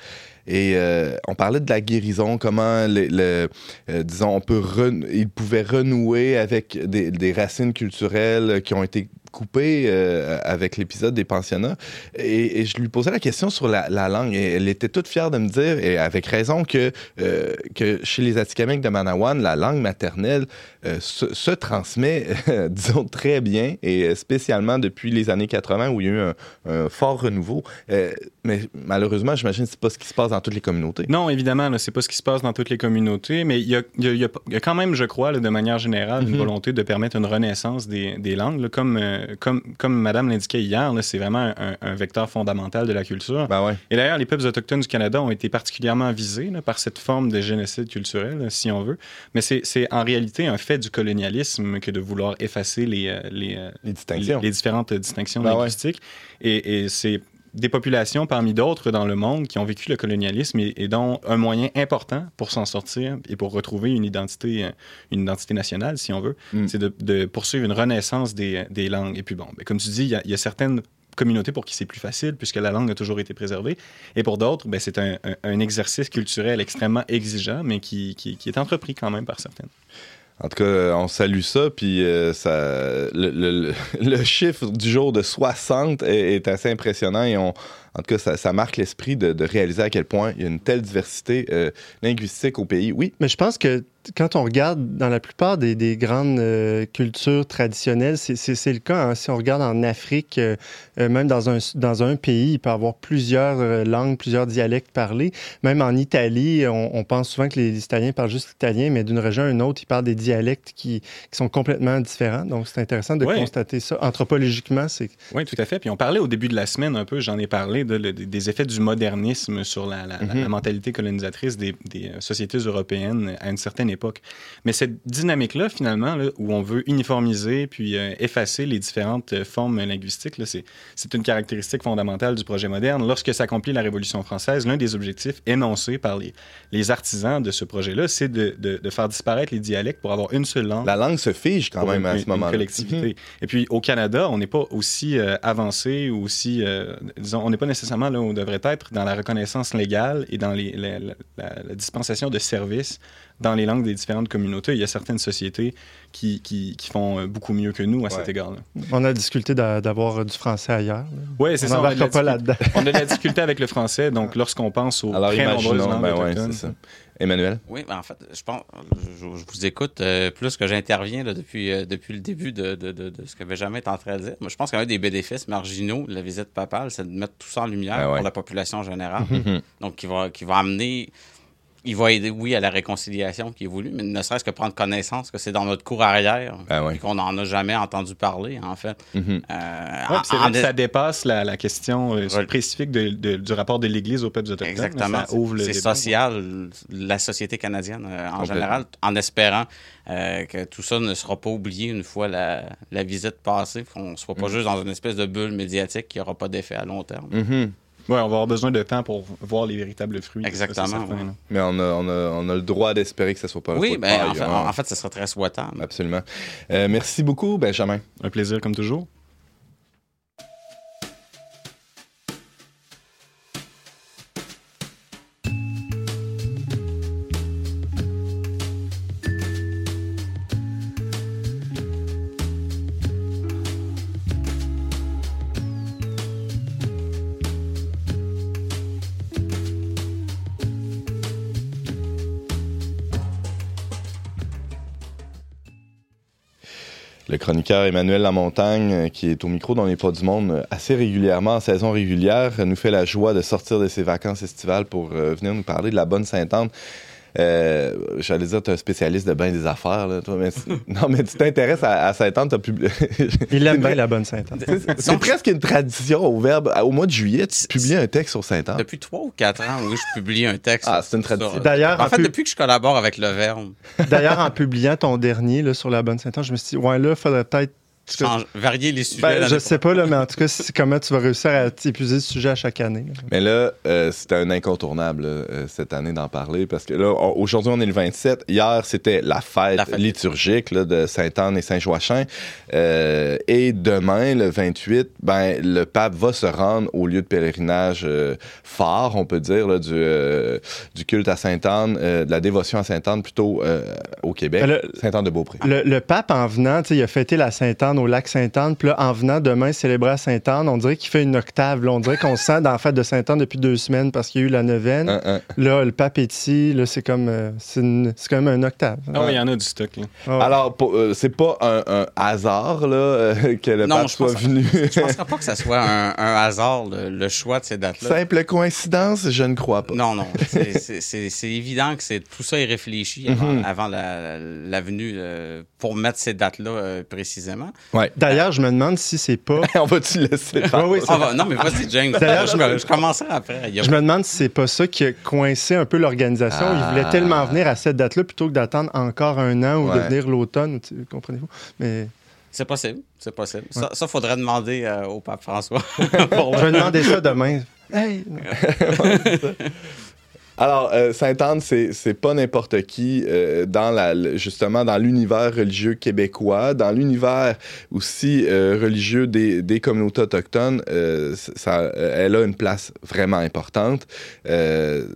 Et euh, on parlait de la guérison, comment, les- le, euh, disons, on peut ren- il pouvait renouer avec des racines culturelles qui ont été coupées euh, avec l'épisode des pensionnats. Et, et je lui posais la question sur la, la langue. Et elle était toute fière de me dire, et avec raison, que, euh, que chez les Atikamekw de Manawan, la langue maternelle euh, se, se transmet, disons, très bien, et spécialement depuis les années 80 où il y a eu un, un fort renouveau. Mais malheureusement, j'imagine que c'est pas ce qui se passe dans toutes les communautés. Non, évidemment, là, c'est pas ce qui se passe dans toutes les communautés, mais il y a, y a- y a- y a quand même, je crois, là, de manière générale, une Mhm. volonté de permettre une renaissance des, des langues. là. comme, euh, comme, comme Madame l'indiquait hier, c'est vraiment un, un vecteur fondamental de la culture. Ben ouais. Et d'ailleurs, les peuples autochtones du Canada ont été particulièrement visés là, par cette forme de génocide culturel, là, si on veut. Mais c'est en réalité un fait du colonialisme que de vouloir effacer les, euh, les, euh, Les distinctions. les, les différentes distinctions Ben ouais. linguistiques. Et, et c'est des populations parmi d'autres dans le monde qui ont vécu le colonialisme et, et dont un moyen important pour s'en sortir et pour retrouver une identité, euh, une identité nationale, si on veut, Mm. c'est de, de poursuivre une renaissance des, des langues. Et puis bon, ben, comme tu dis, il y a- il y, a certaines communautés pour qui c'est plus facile puisque la langue a toujours été préservée. Et pour d'autres, ben, c'est un, un- un exercice culturel extrêmement exigeant, mais qui, qui- qui est entrepris quand même par certaines. En tout cas, on salue ça, puis euh, ça, le, chiffre du jour de 60 est, assez impressionnant et on, en tout cas, ça, marque l'esprit de, de réaliser à quel point il y a une telle diversité euh, linguistique au pays. Oui, Mais je pense que quand on regarde dans la plupart des, des grandes euh, cultures traditionnelles, c'est- le cas. hein. Si on regarde en Afrique, euh, euh, même dans un, dans un pays, il peut y avoir plusieurs langues, plusieurs dialectes parlés. Même en Italie, on, on pense souvent que les Italiens parlent juste italien, mais d'une région à une autre, ils parlent des dialectes qui, qui sont complètement différents. Donc, c'est intéressant de constater ça. Anthropologiquement, c'est Oui, tout à fait. Puis on parlait au début de la semaine un peu, j'en ai parlé, de, des effets du modernisme sur la, Mhm. la mentalité colonisatrice des, des, sociétés européennes à une certaine époque. Mais cette dynamique-là, finalement, là, où on veut uniformiser puis euh, effacer les différentes euh, formes linguistiques, c'est, une caractéristique fondamentale du projet moderne. Lorsque s'accomplit la Révolution française, l'un des objectifs énoncés par les, les artisans de ce projet-là, c'est de, de- de faire disparaître les dialectes pour avoir une seule langue la langue se fige quand même une, à ce moment-là. collectivité. Et puis au Canada, on n'est pas aussi euh, avancé ou aussi, disons, on n'est pas nécessairement là où on devrait être dans la reconnaissance légale et dans les, la, la- la- la dispensation de services dans les langues des différentes communautés. Il y a certaines sociétés qui, qui, qui font euh, beaucoup mieux que nous à cet égard-là. on a la difficulté d'a- d'avoir du français ailleurs. Oui, c'est On ça. On a, de la n'embarquera pas difficulté- là-dedans. on a de la difficulté avec le français. Donc, lorsqu'on pense aux Alors très nombreuses langues ben ouais, autochtones, c'est ça. Emmanuel? Oui, ben en fait, je pense, je, je vous écoute euh, plus que j'interviens depuis, euh, depuis le début de, de, de, de ce que Benjamin est en train de dire. Moi, je pense qu'un des bénéfices marginaux de la visite papale, c'est de mettre tout ça en lumière Ah ouais. pour la population générale. Donc, qui va, qui va amener, il va aider, oui, à la réconciliation qui est voulue, mais ne serait-ce que prendre connaissance que c'est dans notre cour arrière Ben ouais. et qu'on n'en a jamais entendu parler, en fait. Euh, Ouais, en- puis c'est vrai en- que ça dépasse la, la question euh, spécifique de- de- du rapport de l'Église aux peuples autochtones. Exactement. Ça ouvre le C'est débat. social, la société canadienne euh, en général, en espérant euh, que tout ça ne sera pas oublié une fois la, la visite passée, qu'on ne soit pas Mm. juste dans une espèce de bulle médiatique qui n'aura pas d'effet à long terme. Mhm. Ouais, on va avoir besoin de temps pour voir les véritables fruits. Exactement, Ça, c'est certain, ouais. là. Mais on a, on, a, on a le droit d'espérer que ce soit pas un Oui, ben, en, fait, hein. en fait, ce serait très souhaitable. Absolument. Euh, merci beaucoup, Benjamin. Un plaisir comme toujours. Le chroniqueur Emmanuel Lamontagne, euh, qui est au micro dans les pas du monde euh, assez régulièrement en saison régulière, nous fait la joie de sortir de ses vacances estivales pour euh, venir nous parler de la bonne Sainte-Anne. Euh, J'allais dire, tu es un spécialiste de bien des affaires. Là, toi, mais non, mais tu t'intéresses à, à Sainte-Anne. t'as publié- Il aime bien la bonne Sainte-Anne. C'est- presque une tradition au verbe. Au mois de juillet, tu publies un texte sur Sainte-Anne. Depuis trois ou quatre ans, oui, je publie un texte. Ah, sur- c'est une tradition. D'ailleurs, En en fait, pub- depuis que je collabore avec le Verbe, D'ailleurs, en publiant ton dernier là, sur la bonne Sainte-Anne, je me suis dit, ouais, là, il faudrait peut-être change- varier les sujets. Ben, je sais pas, là, mais en tout cas, c'est comment tu vas réussir à épuiser ce sujet à chaque année. là. Mais là, euh, c'était un incontournable là, euh, cette année d'en parler parce que là, on- aujourd'hui, on est le 27. Hier, c'était la fête, La fête. liturgique là, de Sainte-Anne et Saint-Joachim. Euh, et demain, le 28, ben, le pape va se rendre au lieu de pèlerinage euh, phare, on peut dire, là, du, euh, du culte à Sainte-Anne, euh, de la dévotion à Sainte-Anne plutôt euh, au Québec, Ben, le- Sainte-Anne-de-Beaupré. Le, le pape, en venant, tu sais, il a fêté la Sainte-Anne au lac Sainte-Anne. Puis là, en venant demain célébrer à Sainte-Anne, on dirait qu'il fait une octave. là. On dirait qu'on se sent dans la fête de Sainte-Anne depuis deux semaines parce qu'il y a eu la neuvaine. Un, un. Là, le pape est ici. Là, c'est comme, euh, c'est une- c'est quand même un octave. Ah oui, il y en a du stock. Là. Ah ouais. Alors, pour- euh, c'est pas un, un hasard là, euh, que le Non, pape je soit pense- venu. Je ne penserais pas que ça soit un, un hasard, le, le choix de ces dates-là. Simple coïncidence, je ne crois pas. Non, non. C'est- C'est c'est- c'est évident que c'est tout ça est réfléchi avant, Mhm. avant la, la venue euh, pour mettre ces dates-là euh, précisément. Ouais. D'ailleurs, je me demande si c'est pas. On va-tu laisser? Oui, Ah, bah, non, mais vas-y, James. D'ailleurs, je, me- je commencerai après. Il y a- Je me demande si c'est pas ça qui a coincé un peu l'organisation. Ils voulaient Ah. tellement venir à cette date-là plutôt que d'attendre encore un an ou de venir l'automne. tu- Comprenez-vous? Mais C'est possible. C'est possible. Ça, ça, faudrait demander euh, au pape François. Pour- je vais demander ça demain. Hey! Alors, euh, Sainte-Anne, c'est pas n'importe qui euh, dans justement dans l'univers religieux québécois, dans l'univers aussi euh, religieux des, communautés autochtones. euh, ça, elle a une place vraiment importante.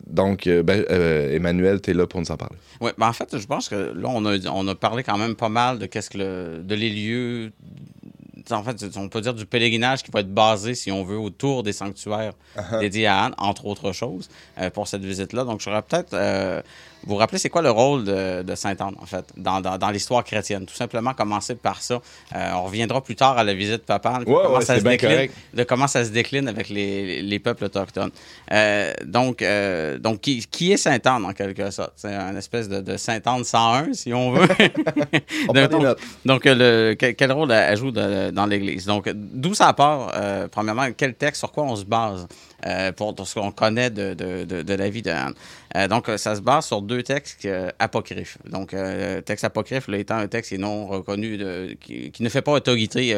Donc, ben, Emmanuel, tu es là pour nous en parler. Ouais, ben en fait, je pense que là, on a, parlé quand même pas mal de qu'est-ce que de les lieux. En fait, on peut dire du pèlerinage qui va être basé, si on veut, autour des sanctuaires dédiés à Anne, entre autres choses, euh, pour cette visite-là. Donc, j'aurais peut-être euh, vous rappeler c'est quoi le rôle de, de Sainte-Anne, en fait, dans, dans, dans l'histoire chrétienne? Tout simplement commencer par ça. Euh, on reviendra plus tard à la visite papale, Ouais, comment ouais, ça se bien décline, correct. de comment ça se décline avec les, les peuples autochtones. Euh, donc, euh, donc qui, qui est Sainte-Anne, en quelque sorte? C'est un espèce de, de Sainte-Anne 101, si on veut. On prend des donc, notes. donc, euh, le, quel, rôle elle joue de- dans l'Église? Donc, d'où ça part, euh, premièrement, quel texte, sur quoi on se base? Euh, pour, ce qu'on connaît de, de, de, de la vie d'Anne? Euh, donc, euh, ça se base sur deux textes euh, apocryphes. Donc, euh, texte apocryphe là, étant un texte qui est non reconnu, de, qui, qui ne fait pas autorité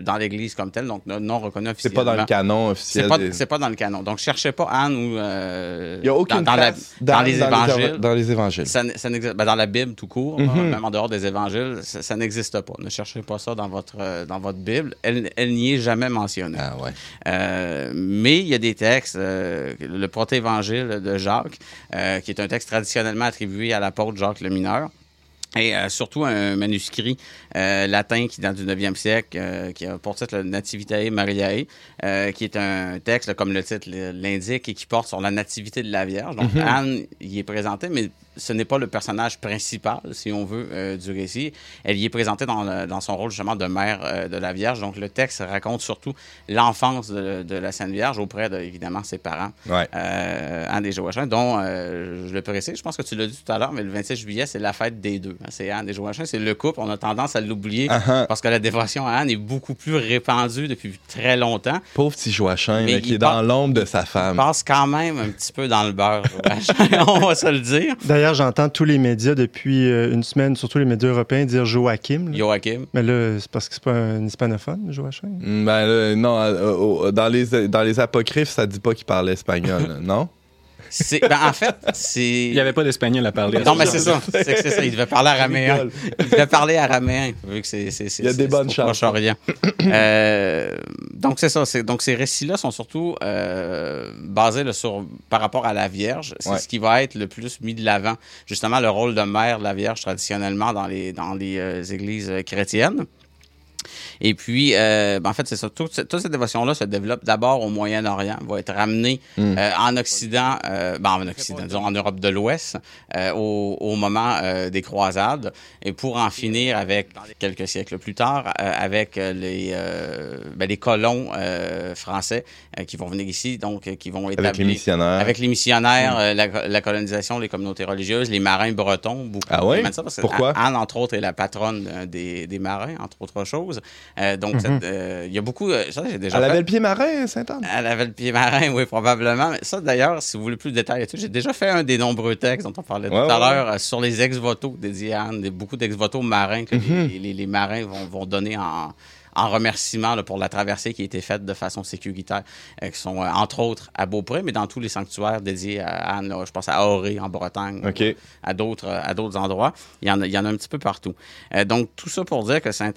dans l'Église comme tel, donc non, reconnu C'est officiellement. pas dans le canon C'est officiel. pas, des- c'est pas dans le canon. Donc, cherchez pas Anne ou. Il n'y a aucune dans, dans la- les évangiles. éva- dans les évangiles. Ça, ça ben, dans la Bible tout court, Mhm. même en dehors des évangiles, ça, ça n'existe pas. Ne cherchez pas ça dans votre, dans votre Bible. Elle, elle n'y est jamais mentionnée. Ah ouais. Euh, mais il y a des textes, euh, le protévangile de Jacques, euh, qui est un texte traditionnellement attribué à l'apôtre Jacques le Mineur. Et euh, surtout un manuscrit euh, latin qui date du 9e siècle, euh, qui a pour titre le Nativitae Mariae, qui est un texte, comme le titre l'indique, et qui porte sur la nativité de la Vierge. Donc Anne y est présentée, mais ce n'est pas le personnage principal, si on veut, euh, du récit. Elle y est présentée dans, le- dans son rôle justement de mère euh, de la Vierge. Donc le texte raconte surtout l'enfance de, de la Sainte Vierge auprès de, évidemment, ses parents, Ouais. euh, Anne et Joachim, dont, euh, je le précise, je pense que tu l'as dit tout à l'heure, mais le 26 juillet, c'est la fête des deux. hein. C'est Anne et Joachim, c'est le couple. On a tendance à l'oublier Ah ah. parce que la dévotion à Anne est beaucoup plus répandue depuis très longtemps. Pauvre petit Joachim, Mais là, qui il est dans l'ombre de sa Il femme. passe quand même un petit peu dans le beurre, on va se le dire. D'ailleurs, j'entends tous les médias depuis euh, une semaine, surtout les médias européens, dire Joachim. là. Joachim. Mais là, c'est parce que c'est pas un hispanophone, Joachim? Mm, Ben là, non, euh, dans, les, dans les apocryphes, ça dit pas qu'il parlait espagnol, non? C'est- ben, en fait, c'est. Il n'y avait pas d'espagnol à parler. à Non, mais c'est ça. C'est que c'est ça. Il devait parler araméen. Il devait parler araméen, vu que c'est. c'est- c'est- Il y a des bonnes chances. Euh, donc, c'est ça. c'est- Donc, ces récits-là sont surtout euh, basés là, sur, par rapport à la Vierge. C'est Ouais. ce qui va être le plus mis de l'avant. Justement, le rôle de mère de la Vierge, traditionnellement, dans les, dans les euh, églises euh, chrétiennes. Et puis, euh, ben, en fait, c'est ça. Toute, cette- toute cette dévotion-là se développe d'abord au Moyen-Orient, va être ramenée Mm. euh, en Occident, euh, ben, en Occident, disons en Europe de l'Ouest, euh, au, au moment euh, des croisades, et pour en finir avec, quelques siècles plus tard, euh, avec les, euh, ben, les colons euh, français euh, qui vont venir ici, donc qui vont établir... Avec les missionnaires. Avec les missionnaires, euh, la, la colonisation, les communautés religieuses, les marins bretons, beaucoup. Ah amènent ça parce Pourquoi? Anne, entre autres, est la patronne des, des marins, entre autres choses. Euh, donc, cette, euh, il y a beaucoup. euh, Ça, j'ai déjà Elle fait. avait le pied marin, Sainte-Anne. Elle avait le pied marin, oui, probablement. Mais ça, d'ailleurs, si vous voulez plus de détails j'ai déjà fait un des nombreux textes dont on parlait Ouais, tout à ouais. l'heure sur les ex-votos dédiés à Anne, beaucoup d'ex-votos marins que Mhm. les, les- les marins vont, vont donner en, en remerciement là, pour la traversée qui a été faite de façon sécuritaire, euh, qui sont euh, entre autres à Beaupré, mais dans tous les sanctuaires dédiés à Anne. je pense à Auré, en Bretagne, à d'autres à d'autres endroits. Il y, en a, il y en a un petit peu partout. Euh, donc, tout ça pour dire que ça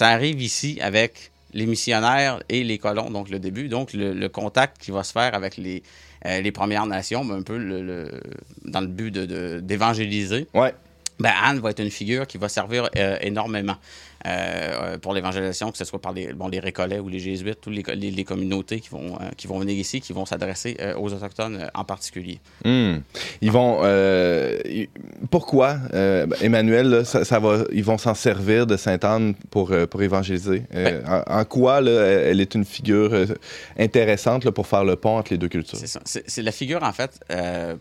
arrive ici avec les missionnaires et les colons, donc le début. Donc, le, le contact qui va se faire avec les, euh, les Premières Nations, ben, un peu le- le- dans le but de- de- d'évangéliser. Ouais. Ben, Anne va être une figure qui va servir euh, énormément euh, euh, pour l'évangélisation, que ce soit par les, bon, les récollets ou les jésuites, toutes les, les- les communautés qui vont, euh, qui vont venir ici, qui vont s'adresser euh, aux Autochtones en particulier. Hmm. Ils vont. pourquoi, Emmanuel, là, ça, ça va, ils vont s'en servir de Sainte-Anne pour, pour évangéliser? Euh, en, en quoi, là, elle est une figure intéressante là, pour faire le pont entre les deux cultures? C'est la figure, en fait,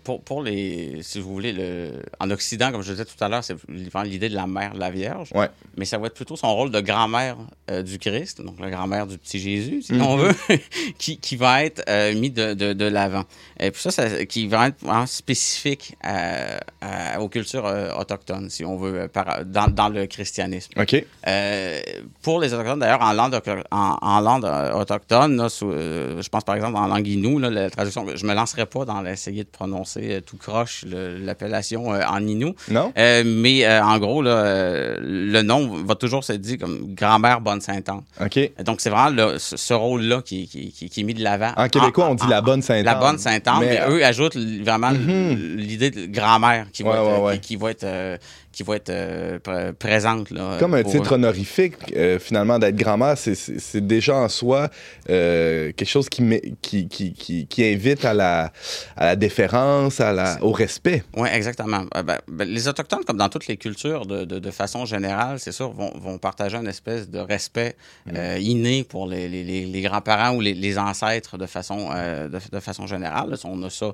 pour, pour les. Si vous voulez, le, en Occident, comme je disais tout à l'heure, c'est l'idée de la mère la Vierge. Ouais. Mais ça va être plutôt son rôle de grand-mère euh, du Christ, donc la grand-mère du petit Jésus, si on veut, qui, qui va être euh, mis de, de, de l'avant. Et puis ça, ça, qui va être vraiment spécifique à- à- aux cultures euh, autochtones, si on veut, par- dans, dans le christianisme. OK. Euh, pour les Autochtones, d'ailleurs, en langue, en, en langue autochtone, là, sous- je pense par exemple en langue inou, là, la traduction, je me lancerai pas dans l'essayer de prononcer tout croche l'appellation en inou. Non? Mais en gros, là, le nom va toujours se dire comme grand-mère bonne Sainte-Anne. OK. Donc, c'est vraiment ce, ce rôle-là qui, qui, qui- qui est mis de l'avant. En québécois, on dit la bonne Sainte-Anne. La bonne Sainte-Anne, mais, Mais, euh, eux ajoutent vraiment l- l'idée de grand-mère qui, va Ouais, être, ouais, euh, ouais. qui, qui va être, euh, qui va être euh, pr- présente. Là, Comme un titre eux. honorifique, euh, finalement, d'être grand-mère, c'est- déjà en soi euh, quelque chose qui, met- qui, qui, qui, qui invite à la, à la déférence, à la, au respect. Oui, exactement. Euh, ben, ben, les Autochtones, comme dans toutes les cultures, de, de, de façon générale, c'est sûr, vont, vont partager une espèce de respect euh, inné pour les, les, les, les grands-parents ou les, ancêtres de façon, de, de façon générale. Là, on a ça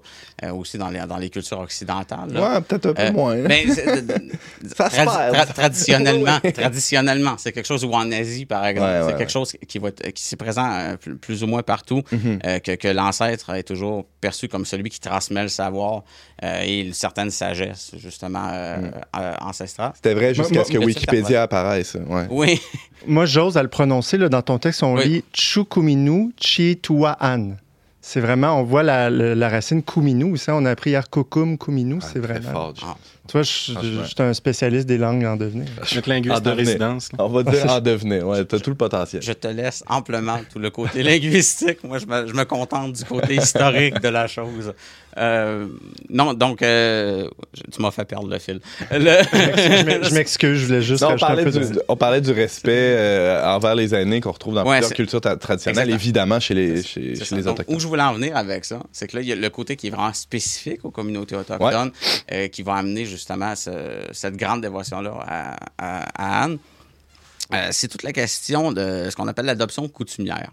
aussi dans les, dans les cultures occidentales. Ouais, peut-être un peu moins. ben, Ça se tradi- perd. tra- traditionnellement, traditionnellement, c'est quelque chose ou en Asie par exemple, Ouais, c'est ouais, quelque ouais. chose qui va être, qui s'est présent euh, plus, plus ou moins partout, Mhm. euh, que, que l'ancêtre est toujours perçu comme celui qui transmet le savoir euh, et une certaine sagesse justement euh, Mm. euh, ancestrale. C'était vrai jusqu'à ce que moi- Wikipédia apparaisse. Ouais. Oui, Moi, j'ose à le prononcer. Là, dans ton texte, on Oui. lit Chukuminu Chituaan. C'est vraiment, on voit la, la- la racine kuminu. Ça, on a appris hier kokum kuminu. c'est vraiment. fort. Ah. Tu vois, je je- je suis un spécialiste des langues en devenir. Notre linguiste En en devenir. résidence. là. On va dire en devenir. Ouais, t'as tout le potentiel. je te laisse amplement tout le côté linguistique. Moi, je me, je me contente du côté historique de la chose. Euh, non, donc, euh, tu m'as fait perdre le fil. Le- Je m'ex- je m'excuse, je voulais juste Non, on, un parlait peu du, de... on parlait du respect euh, envers les aînés qu'on retrouve dans Ouais, plusieurs cultures tra- traditionnelles, Exactement. évidemment chez les, chez, les Donc, Autochtones. où je voulais en venir avec ça, c'est que là, il y a le côté qui est vraiment spécifique aux communautés autochtones, euh, qui va amener justement ce- cette grande dévotion-là à, à- à Anne. Euh, c'est toute la question de ce qu'on appelle l'adoption coutumière.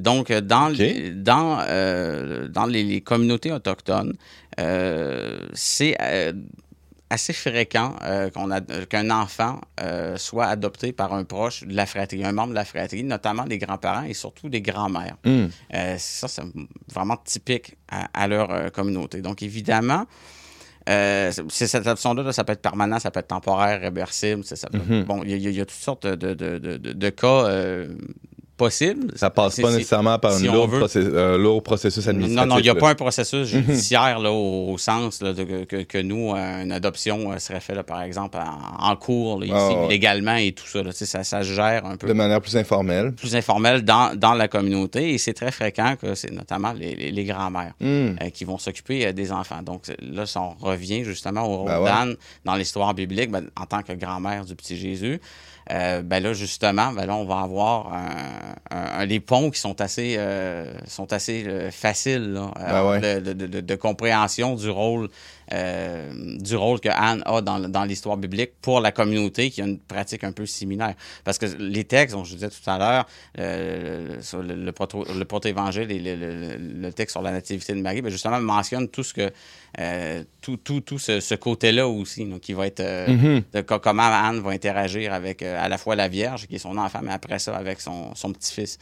Donc, euh, dans, dans, euh, dans les, les communautés autochtones, euh, c'est euh, assez fréquent qu'on a- qu'un enfant soit adopté par un proche de la fratrie, un membre de la fratrie, notamment des grands-parents et surtout des grands-mères. Hmm. Ça, c'est vraiment typique à, à leur communauté. Donc, évidemment, euh, c'est cette option-là, là, ça peut être permanent, ça peut être temporaire, réversible. ça peut- Mhm. Bon, il y, a- y toutes sortes de, de, de, de- de cas euh, possibles. Ça passe pas nécessairement par si un lourd processus administratif. Non, non, il n'y a là. pas un processus judiciaire là, au, au sens là, de- que, que- nous, euh, une adoption euh, serait faite, par exemple, en, en cours, là, ici, Ah, légalement et tout ça. Ça, ça se gère un peu De manière plus informelle. plus informel dans, dans la communauté et c'est très fréquent que c'est notamment les, les- les grands-mères Hmm. euh, qui vont s'occuper euh, des enfants. Donc là, si on revient justement au rôle Ben ouais. d'Anne dans l'histoire biblique, ben, en tant que grand-mère du petit Jésus, euh, ben là, justement, ben là, on va avoir un, un- un- des ponts qui sont assez, euh, sont assez euh, faciles là, Ben ouais. de, de- de- de compréhension du rôle, euh, du rôle que Anne a dans, dans l'histoire biblique pour la communauté qui a une pratique un peu similaire. Parce que les textes, dont je disais tout à l'heure, euh, sur le, le, proto- le proto-évangile et le, le- le texte sur la nativité de Marie, ben justement, mentionne tout ce que euh, tout, tout, tout ce, ce côté-là aussi, donc, qui va être de co- comment Anne va interagir avec à la fois la Vierge, qui est son enfant, mais après ça, avec son, son petit-fils.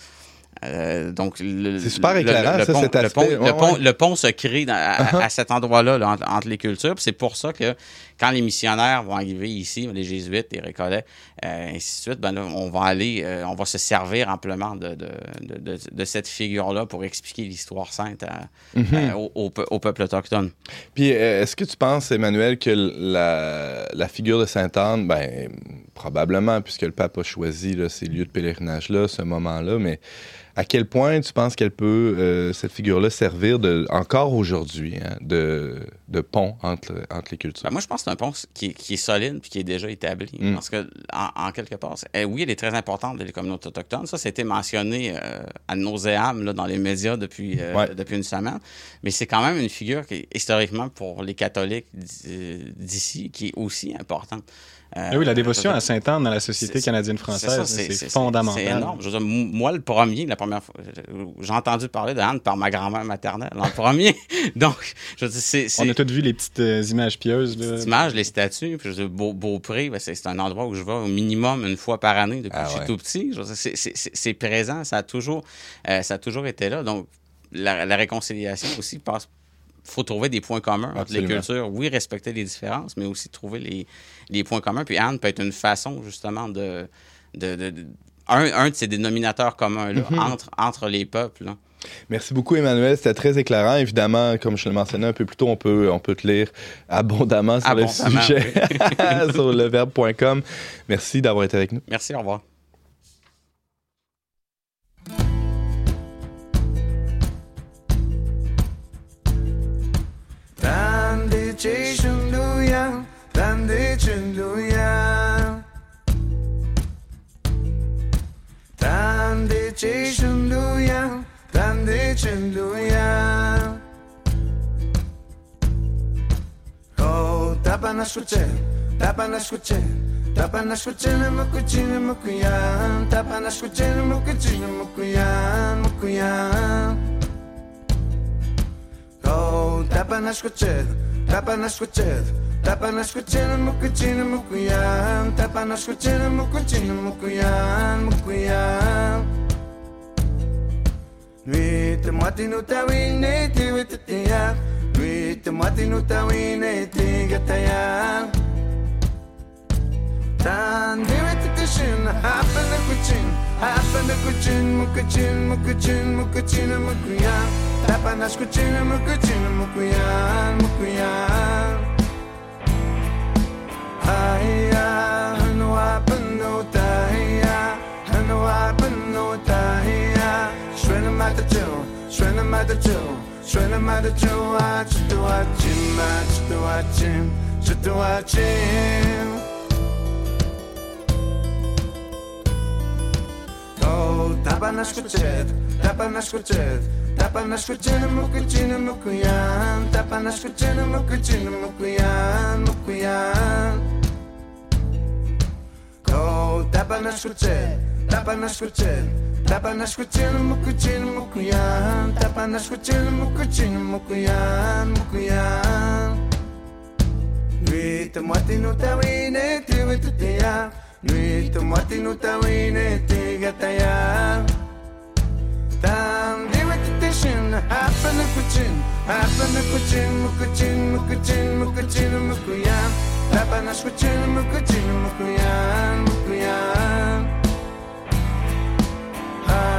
Euh, donc le- C'est super le- éclairant, le ça, pont, cet le pont- Ouais, le pont- ouais. le pont se crée dans- à, Uh-huh. à cet endroit-là là, entre, entre les cultures. C'est pour ça que quand les missionnaires vont arriver ici, les jésuites, les récollets, euh, ainsi de suite, ben là, on va aller, euh, on va se servir amplement de, de, de, de- de cette figure-là pour expliquer l'histoire sainte à- Mhm. euh, au, au pe- au peuple autochtone. Puis, euh, est-ce que tu penses, Emmanuel, que la, la figure de Sainte-Anne, ben, probablement, puisque le pape a choisi là, ces lieux de pèlerinage-là, ce moment-là, mais à quel point tu penses qu'elle peut, euh, cette figure-là, servir de, encore aujourd'hui hein, de, de pont entre, entre les cultures? Ben, moi, je pense que c'est un pont qui, est- qui est solide puis qui est déjà établi. Mm. Parce que, en, en quelque part, eh oui, elle est très importante des communautés autochtones. Ça, c'était mentionné euh, à nauséam là, dans les médias depuis, euh, Ouais. depuis une semaine. Mais c'est quand même une figure qui, historiquement, pour les catholiques d'i- d'ici, qui est aussi importante. Euh, Ah oui, la dévotion à Sainte-Anne dans la Société canadienne-française, ça, c'est fondamental. C'est énorme. Je veux dire, m- moi, le premier, la première fois, j'ai entendu parler d'Anne par ma grand-mère maternelle, en premier. Donc, je veux dire, c'est. On a tous vu les petites euh, images pieuses. Là. petites images, les statues. Puis je veux dire, Beau- Beaupré, ben, c'est un endroit où je vais au minimum une fois par année depuis Ah que je suis ouais. tout petit. Je veux dire, c'est- c'est- C'est c'est présent, ça a, toujours, euh, ça a toujours été là. Donc, la, la réconciliation aussi passe. Il faut trouver des points communs entre les cultures. Oui, respecter les différences, mais aussi trouver les, les points communs. Puis Anne peut être une façon, justement, de. de, de- de- un, un de ces dénominateurs communs là, Mhm. entre, entre les peuples. là. Merci beaucoup, Emmanuel. C'était très éclairant. Évidemment, comme je le mentionnais un peu plus tôt, on peut, on peut te lire abondamment sur Abondamment, le sujet sur leverbe.com. Merci d'avoir été avec nous. Merci, au revoir. Tande Cheshunduya, Tande Chunduya. Oh, tapa na escuché, tapa na escuché, tapa na escuché, mukuchina mukuyan, tapa na escuché, mukuchina mukuyan, mukuyan. Oh, tapa na escuché, tapa na escuché, tapa na escuché, mukuchina mukuyan, tapa na escuché, mukuchina mukuyan, mukuyan. No tawine te gataya. Tan de wetashin, happen the kuchin, happen the kuchin, mukuchin, mukuchin, mukuchin, mukuyan. Tapa na skuchin, mukuchin, mukuyan, mukuyan. Aya, no happen no taya, 睡了满的酒，睡了满的酒啊，吃多啊金啊，吃多啊金，吃多啊金。Oh, tapa na escuchet, tapa na escuchet, tapa na escuchet, mukuchin, mukuyan, tapa na escuchet, mukuchin, mukuyan, mukuyan. Oh, tapa na escuchet. Tapa na skuchet, tapa na skuchet, mukuchin, mukuyan, tapa na skuchet, mukuchin, mukuyan, mukuyan. Lui te moiti no tawine te wetutea, lui te moiti no tawine te gataya. Tam de wetutation, happen a kuchin, happen a kuchin, mukuchin, mukuchin, mukuchin, mukuyan. Happen a kuchin, mukuchin, mukuyan, mukuyan.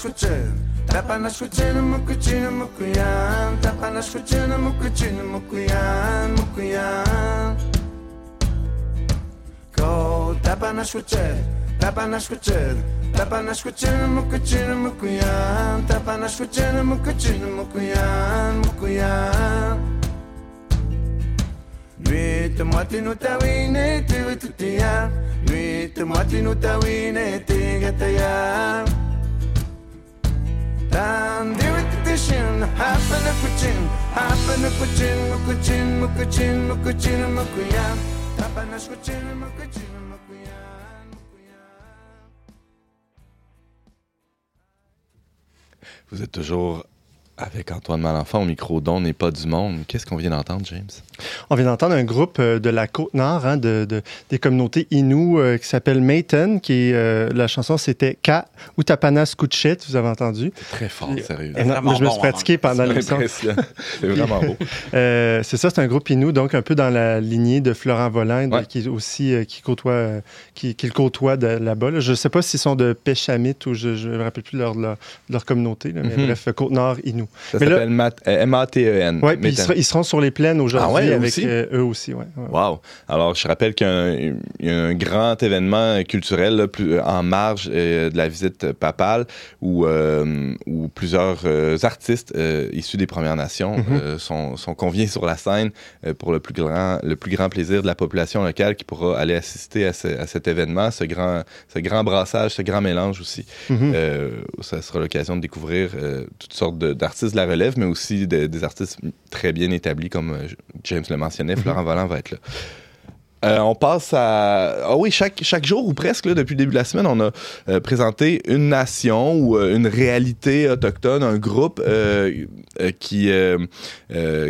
Tapa na escuchina, mucuchina, mucuyan. Tapa na escuchina, mucuchina, mucuyan, mucuyan. Go, tapa na escuchar. Tapa na escuchar. Tapa na escuchina, mucuchina, mucuyan. Tapa na escuchina, mucuchina, mucuyan, mucuyan. Nuit, mati no tawine, te vetutia. Nuit, mati no tawine, te gatayar. Happen a. Vous êtes toujours avec Antoine Malenfant au micro d'On n'est pas du monde. Qu'est-ce qu'on vient d'entendre, James? On vient d'entendre un groupe euh, de la Côte-Nord, hein, de, de- des communautés Innu, euh, qui s'appelle Mayton, qui est, euh, la chanson c'était Ka Utapanas Kuchet, vous avez entendu? C'est très fort, sérieux. Et- Non, je me bon, suis pratiqué pendant C'est l'émission. impressionnant. C'est vraiment beau. Euh, c'est ça, c'est un groupe Innu, donc un peu dans la lignée de Florent Volant, Ouais. qui est aussi euh, qui côtoie, euh, qui, qui le côtoie de, là-bas. là. Je ne sais pas s'ils sont de Péchamit ou je ne me rappelle plus de leur, leur, leur communauté, là, mais Mhm. bref, Côte-Nord Innu. Ça s'appelle Mat- euh, M-A-T-E-N. Oui, puis ils, ils seront sur les plaines aujourd'hui Ah ouais, avec aussi? euh, eux aussi. Ouais, ouais. Wow. Alors, je rappelle qu'il y a un, il y a un grand événement culturel là, plus, en marge euh, de la visite papale où, euh, où plusieurs euh, artistes euh, issus des Premières Nations Mhm. euh, sont, sont conviés sur la scène euh, pour le plus, grand, le plus grand plaisir de la population locale qui pourra aller assister à, ce- à cet événement, ce grand, ce grand brassage, ce grand mélange aussi. Euh, ça sera l'occasion de découvrir euh, toutes sortes de- de la relève, mais aussi de- des artistes très bien établis, comme euh, James le mentionnait. Florent Volant va être là. Euh, on passe à. Ah oui, chaque, chaque jour ou presque, là, depuis le début de la semaine, on a euh, présenté une nation ou euh, une réalité autochtone, un groupe qui,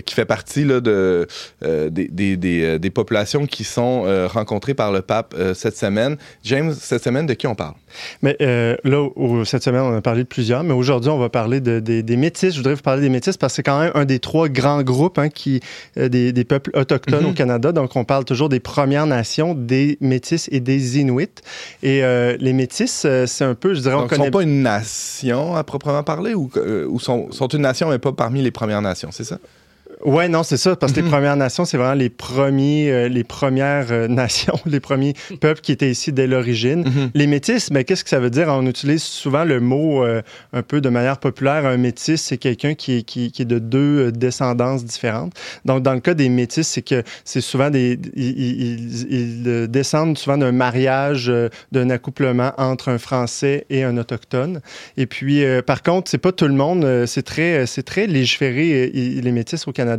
qui fait partie là, de, des, des, des, des populations qui sont rencontrées par le pape cette semaine. James, cette semaine, de qui on parle? Mais là, cette semaine, on a parlé de plusieurs, mais aujourd'hui, on va parler de- des- métis. Je voudrais vous parler des métis parce que c'est quand même un des trois grands groupes hein, qui, des, des peuples autochtones Mhm. au Canada. Donc, on parle toujours des Premières Nations, des métis et des Inuits. Et euh, les métis, euh, c'est un peu, je dirais, on Donc, ils connaît sont pas une nation à proprement parler ou, euh, ou sont, sont une nation mais pas parmi les Premières Nations, c'est ça? Ouais, non, c'est ça, parce que les Premières Nations, c'est vraiment les premiers, euh, les premières euh, nations, les premiers peuples qui étaient ici dès l'origine. Les métis, mais qu'est-ce que ça veut dire? On utilise souvent le mot euh, un peu de manière populaire. Un métis, c'est quelqu'un qui est, qui, qui est de deux descendances différentes. Donc, dans le cas des métis, c'est que c'est souvent des. Ils, ils- ils, descendent souvent d'un mariage, d'un accouplement entre un Français et un Autochtone. Et puis, par contre, c'est pas tout le monde. c'est très, c'est très légiféré, les métis au Canada,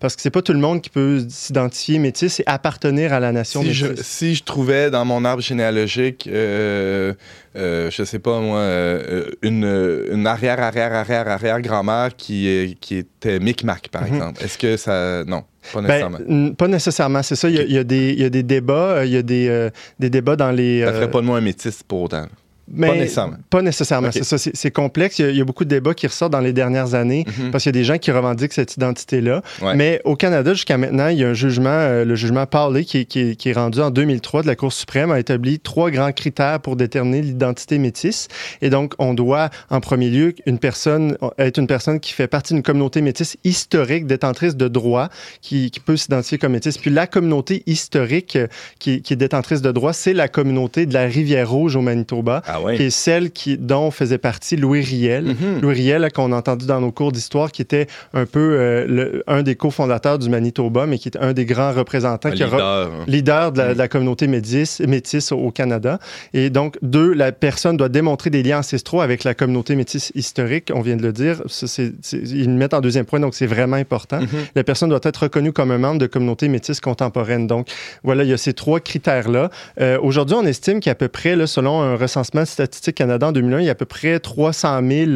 parce que c'est pas tout le monde qui peut s'identifier métis et appartenir à la nation Si je, métisse. si je trouvais dans mon arbre généalogique, euh, euh, je sais pas moi, euh, une, une arrière, arrière, arrière, arrière grand-mère qui, était Micmac, par Mhm. exemple, est-ce que ça. Non, pas Ben, nécessairement. pas nécessairement, c'est ça. Il y, a, il y a des, il y a des débats, il y a des, des débats dans les. ça ferait pas de moi un métis pour autant. Mais- nécessairement. Pas nécessairement, c'est ça. C'est complexe. Il y, a, il y a beaucoup de débats qui ressortent dans les dernières années Mhm. parce qu'il y a des gens qui revendiquent cette identité-là. Ouais. Mais au Canada, jusqu'à maintenant, il y a un jugement, euh, le jugement Paulé, qui, est- qui, est- qui est rendu en 2003 de la Cour suprême, a établi trois grands critères pour déterminer l'identité métisse. Et donc, on doit, en premier lieu, une personne, être une personne qui fait partie d'une communauté métisse historique, détentrice de droits, qui, qui peut s'identifier comme métisse. Puis la communauté historique euh, qui, est détentrice de droits, c'est la communauté de la Rivière-Rouge au Manitoba, Ah ouais. qui est celle qui, dont faisait partie Louis Riel. Mhm. Louis Riel, qu'on a entendu dans nos cours d'histoire, qui était un peu euh, le- un des cofondateurs du Manitoba, mais qui était un des grands représentants, Un qui a leader. hein. leader de la, de la communauté métisse, métisse au Canada. Et donc, deux, la personne doit démontrer des liens ancestraux avec la communauté métisse historique, on vient de le dire. Ça, ils le mettent en deuxième point, donc c'est vraiment important. Mhm. La personne doit être reconnue comme un membre de communauté métisse contemporaine. Donc, voilà, il y a ces trois critères-là. Euh, Aujourd'hui, on estime qu'à peu près, là, selon un recensement statistique Canada en 2001, il y a à peu près 300 000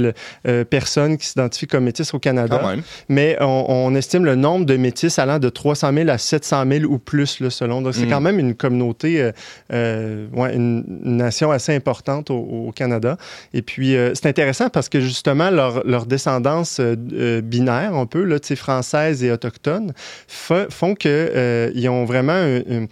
euh, personnes qui s'identifient comme métisses au Canada. Quand même. Mais on, on estime le nombre de métis allant de 300 000 à 700 000 ou plus, là, selon. Donc, c'est Mm. quand même une communauté, euh, euh, ouais, une, une nation assez importante au, au Canada. Et puis, c'est intéressant parce que justement, leur, leur descendance binaire, un peu, là, française et autochtone, font qu'ils ont vraiment un- un-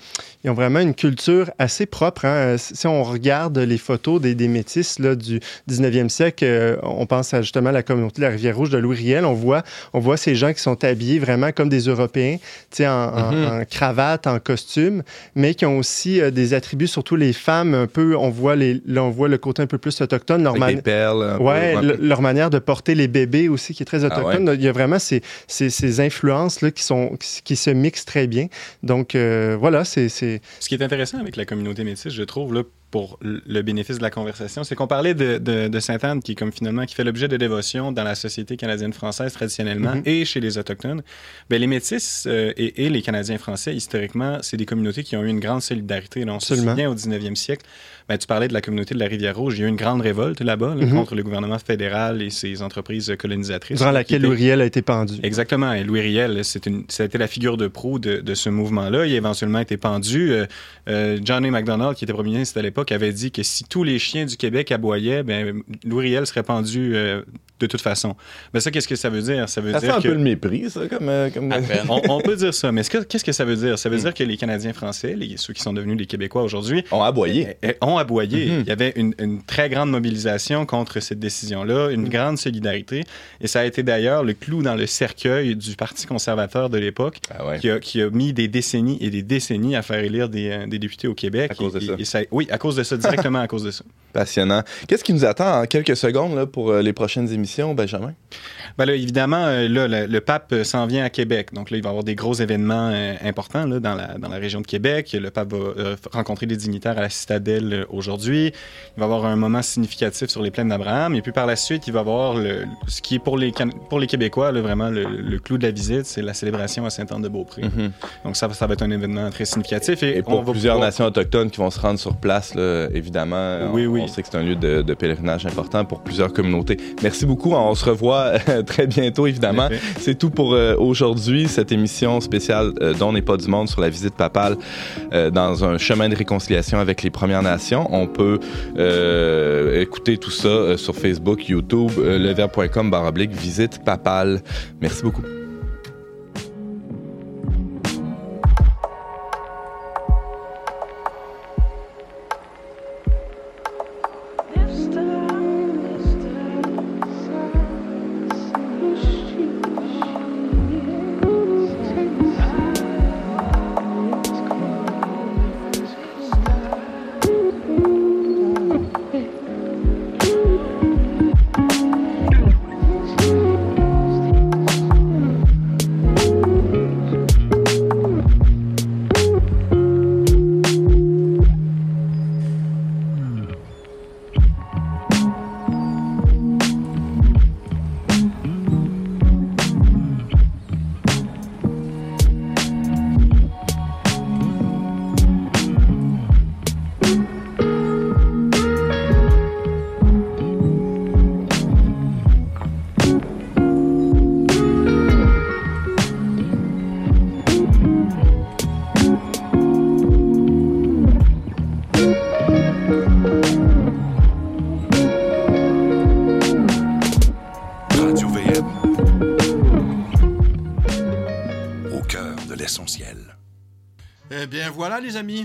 ils ont vraiment une culture assez propre. hein. Si on regarde les photos des, des métis là, du 19e siècle. Euh, on pense à justement la communauté de la Rivière-Rouge de Louis Riel. On voit, on voit ces gens qui sont habillés vraiment comme des Européens, en, Mhm. en cravate, en costume, mais qui ont aussi euh, des attributs, surtout les femmes, un peu, on voit, les, là, on voit le côté un peu plus autochtone. Leur Avec man- des perles. peu, Ouais, peu. leur manière de porter les bébés aussi qui est très Ah autochtone. Il y a vraiment ces, ces, ces influences là qui sont qui se mixent très bien. Donc euh, voilà, c'est c'est Ce qui est intéressant avec la communauté métisse, je trouve, là, pour le bénéfice de la conversation, c'est qu'on parlait de, de, de Sainte-Anne, qui comme finalement, qui fait l'objet de dévotion dans la société canadienne-française traditionnellement Mhm. et chez les Autochtones. Ben, les métis euh, et, et les Canadiens français, historiquement, c'est des communautés qui ont eu une grande solidarité. Là, on se Absolument. souvient au 19e siècle, ben, tu parlais de la communauté de la Rivière-Rouge, il y a eu une grande révolte là-bas là, Mhm. contre le gouvernement fédéral et ses entreprises colonisatrices. durant laquelle étaient- Uriel a été pendu. Exactement. Et Louis Riel, une, été la figure de proue de, de ce mouvement-là. Il a éventuellement été pendu. Euh, euh, John A. MacDonald, qui était premier ministre à l'époque, avait dit que si tous les chiens du Québec aboyaient, ben, Louis Riel serait pendu euh, de toute façon. Mais ça, qu'est-ce que ça veut dire? Ça veut Ça fait un que... peu le mépris, ça, comme. euh, comme... À peine. on, on peut dire ça, mais ce que- qu'est-ce que ça veut dire? Ça veut dire que les Canadiens français, les, ceux qui sont devenus les Québécois aujourd'hui, On a aboyé. eh, ont aboyé. Mhm. Il y avait une, une très grande mobilisation contre cette décision-là, une grande solidarité. Et ça a été d'ailleurs le clou dans le cercueil du Parti conservateur de l'époque, Ah ouais. qui, a, qui a mis des décennies et des décennies à faire élire des, euh, des députés au Québec. À cause de Et- ça. et oui, à cause de ça, directement à cause de ça. Passionnant. Qu'est-ce qui nous attend en quelques secondes là, pour euh, les prochaines émissions, Benjamin? Ben là, évidemment, euh, là, le, le pape euh, s'en vient à Québec. Donc là, il va y avoir des gros événements euh, importants là, dans, la, dans la région de Québec. Le pape va euh, rencontrer des dignitaires à la citadelle euh, aujourd'hui. Il va y avoir un moment significatif sur les plaines d'Abraham. Et puis par la suite, il va y avoir le, ce qui est pour les, Can- pour les Québécois, là, vraiment le, le clou de la visite, c'est la célébration à Sainte-Anne-de-Beaupré. Mhm. Donc ça, ça va être un événement très significatif. Et, Et pour on va plusieurs pouvoir- nations autochtones qui vont se rendre sur place, là, évidemment, Oui, on, oui. on sait que c'est un lieu de, de pèlerinage important pour plusieurs communautés. Merci beaucoup. On se revoit euh, très bientôt, évidemment. C'est tout pour euh, aujourd'hui, cette émission spéciale euh, dont n'est pas du monde sur la visite papale dans un chemin de réconciliation avec les Premières Nations. On peut écouter tout ça sur Facebook, YouTube, barre oblique visite papale. Merci beaucoup.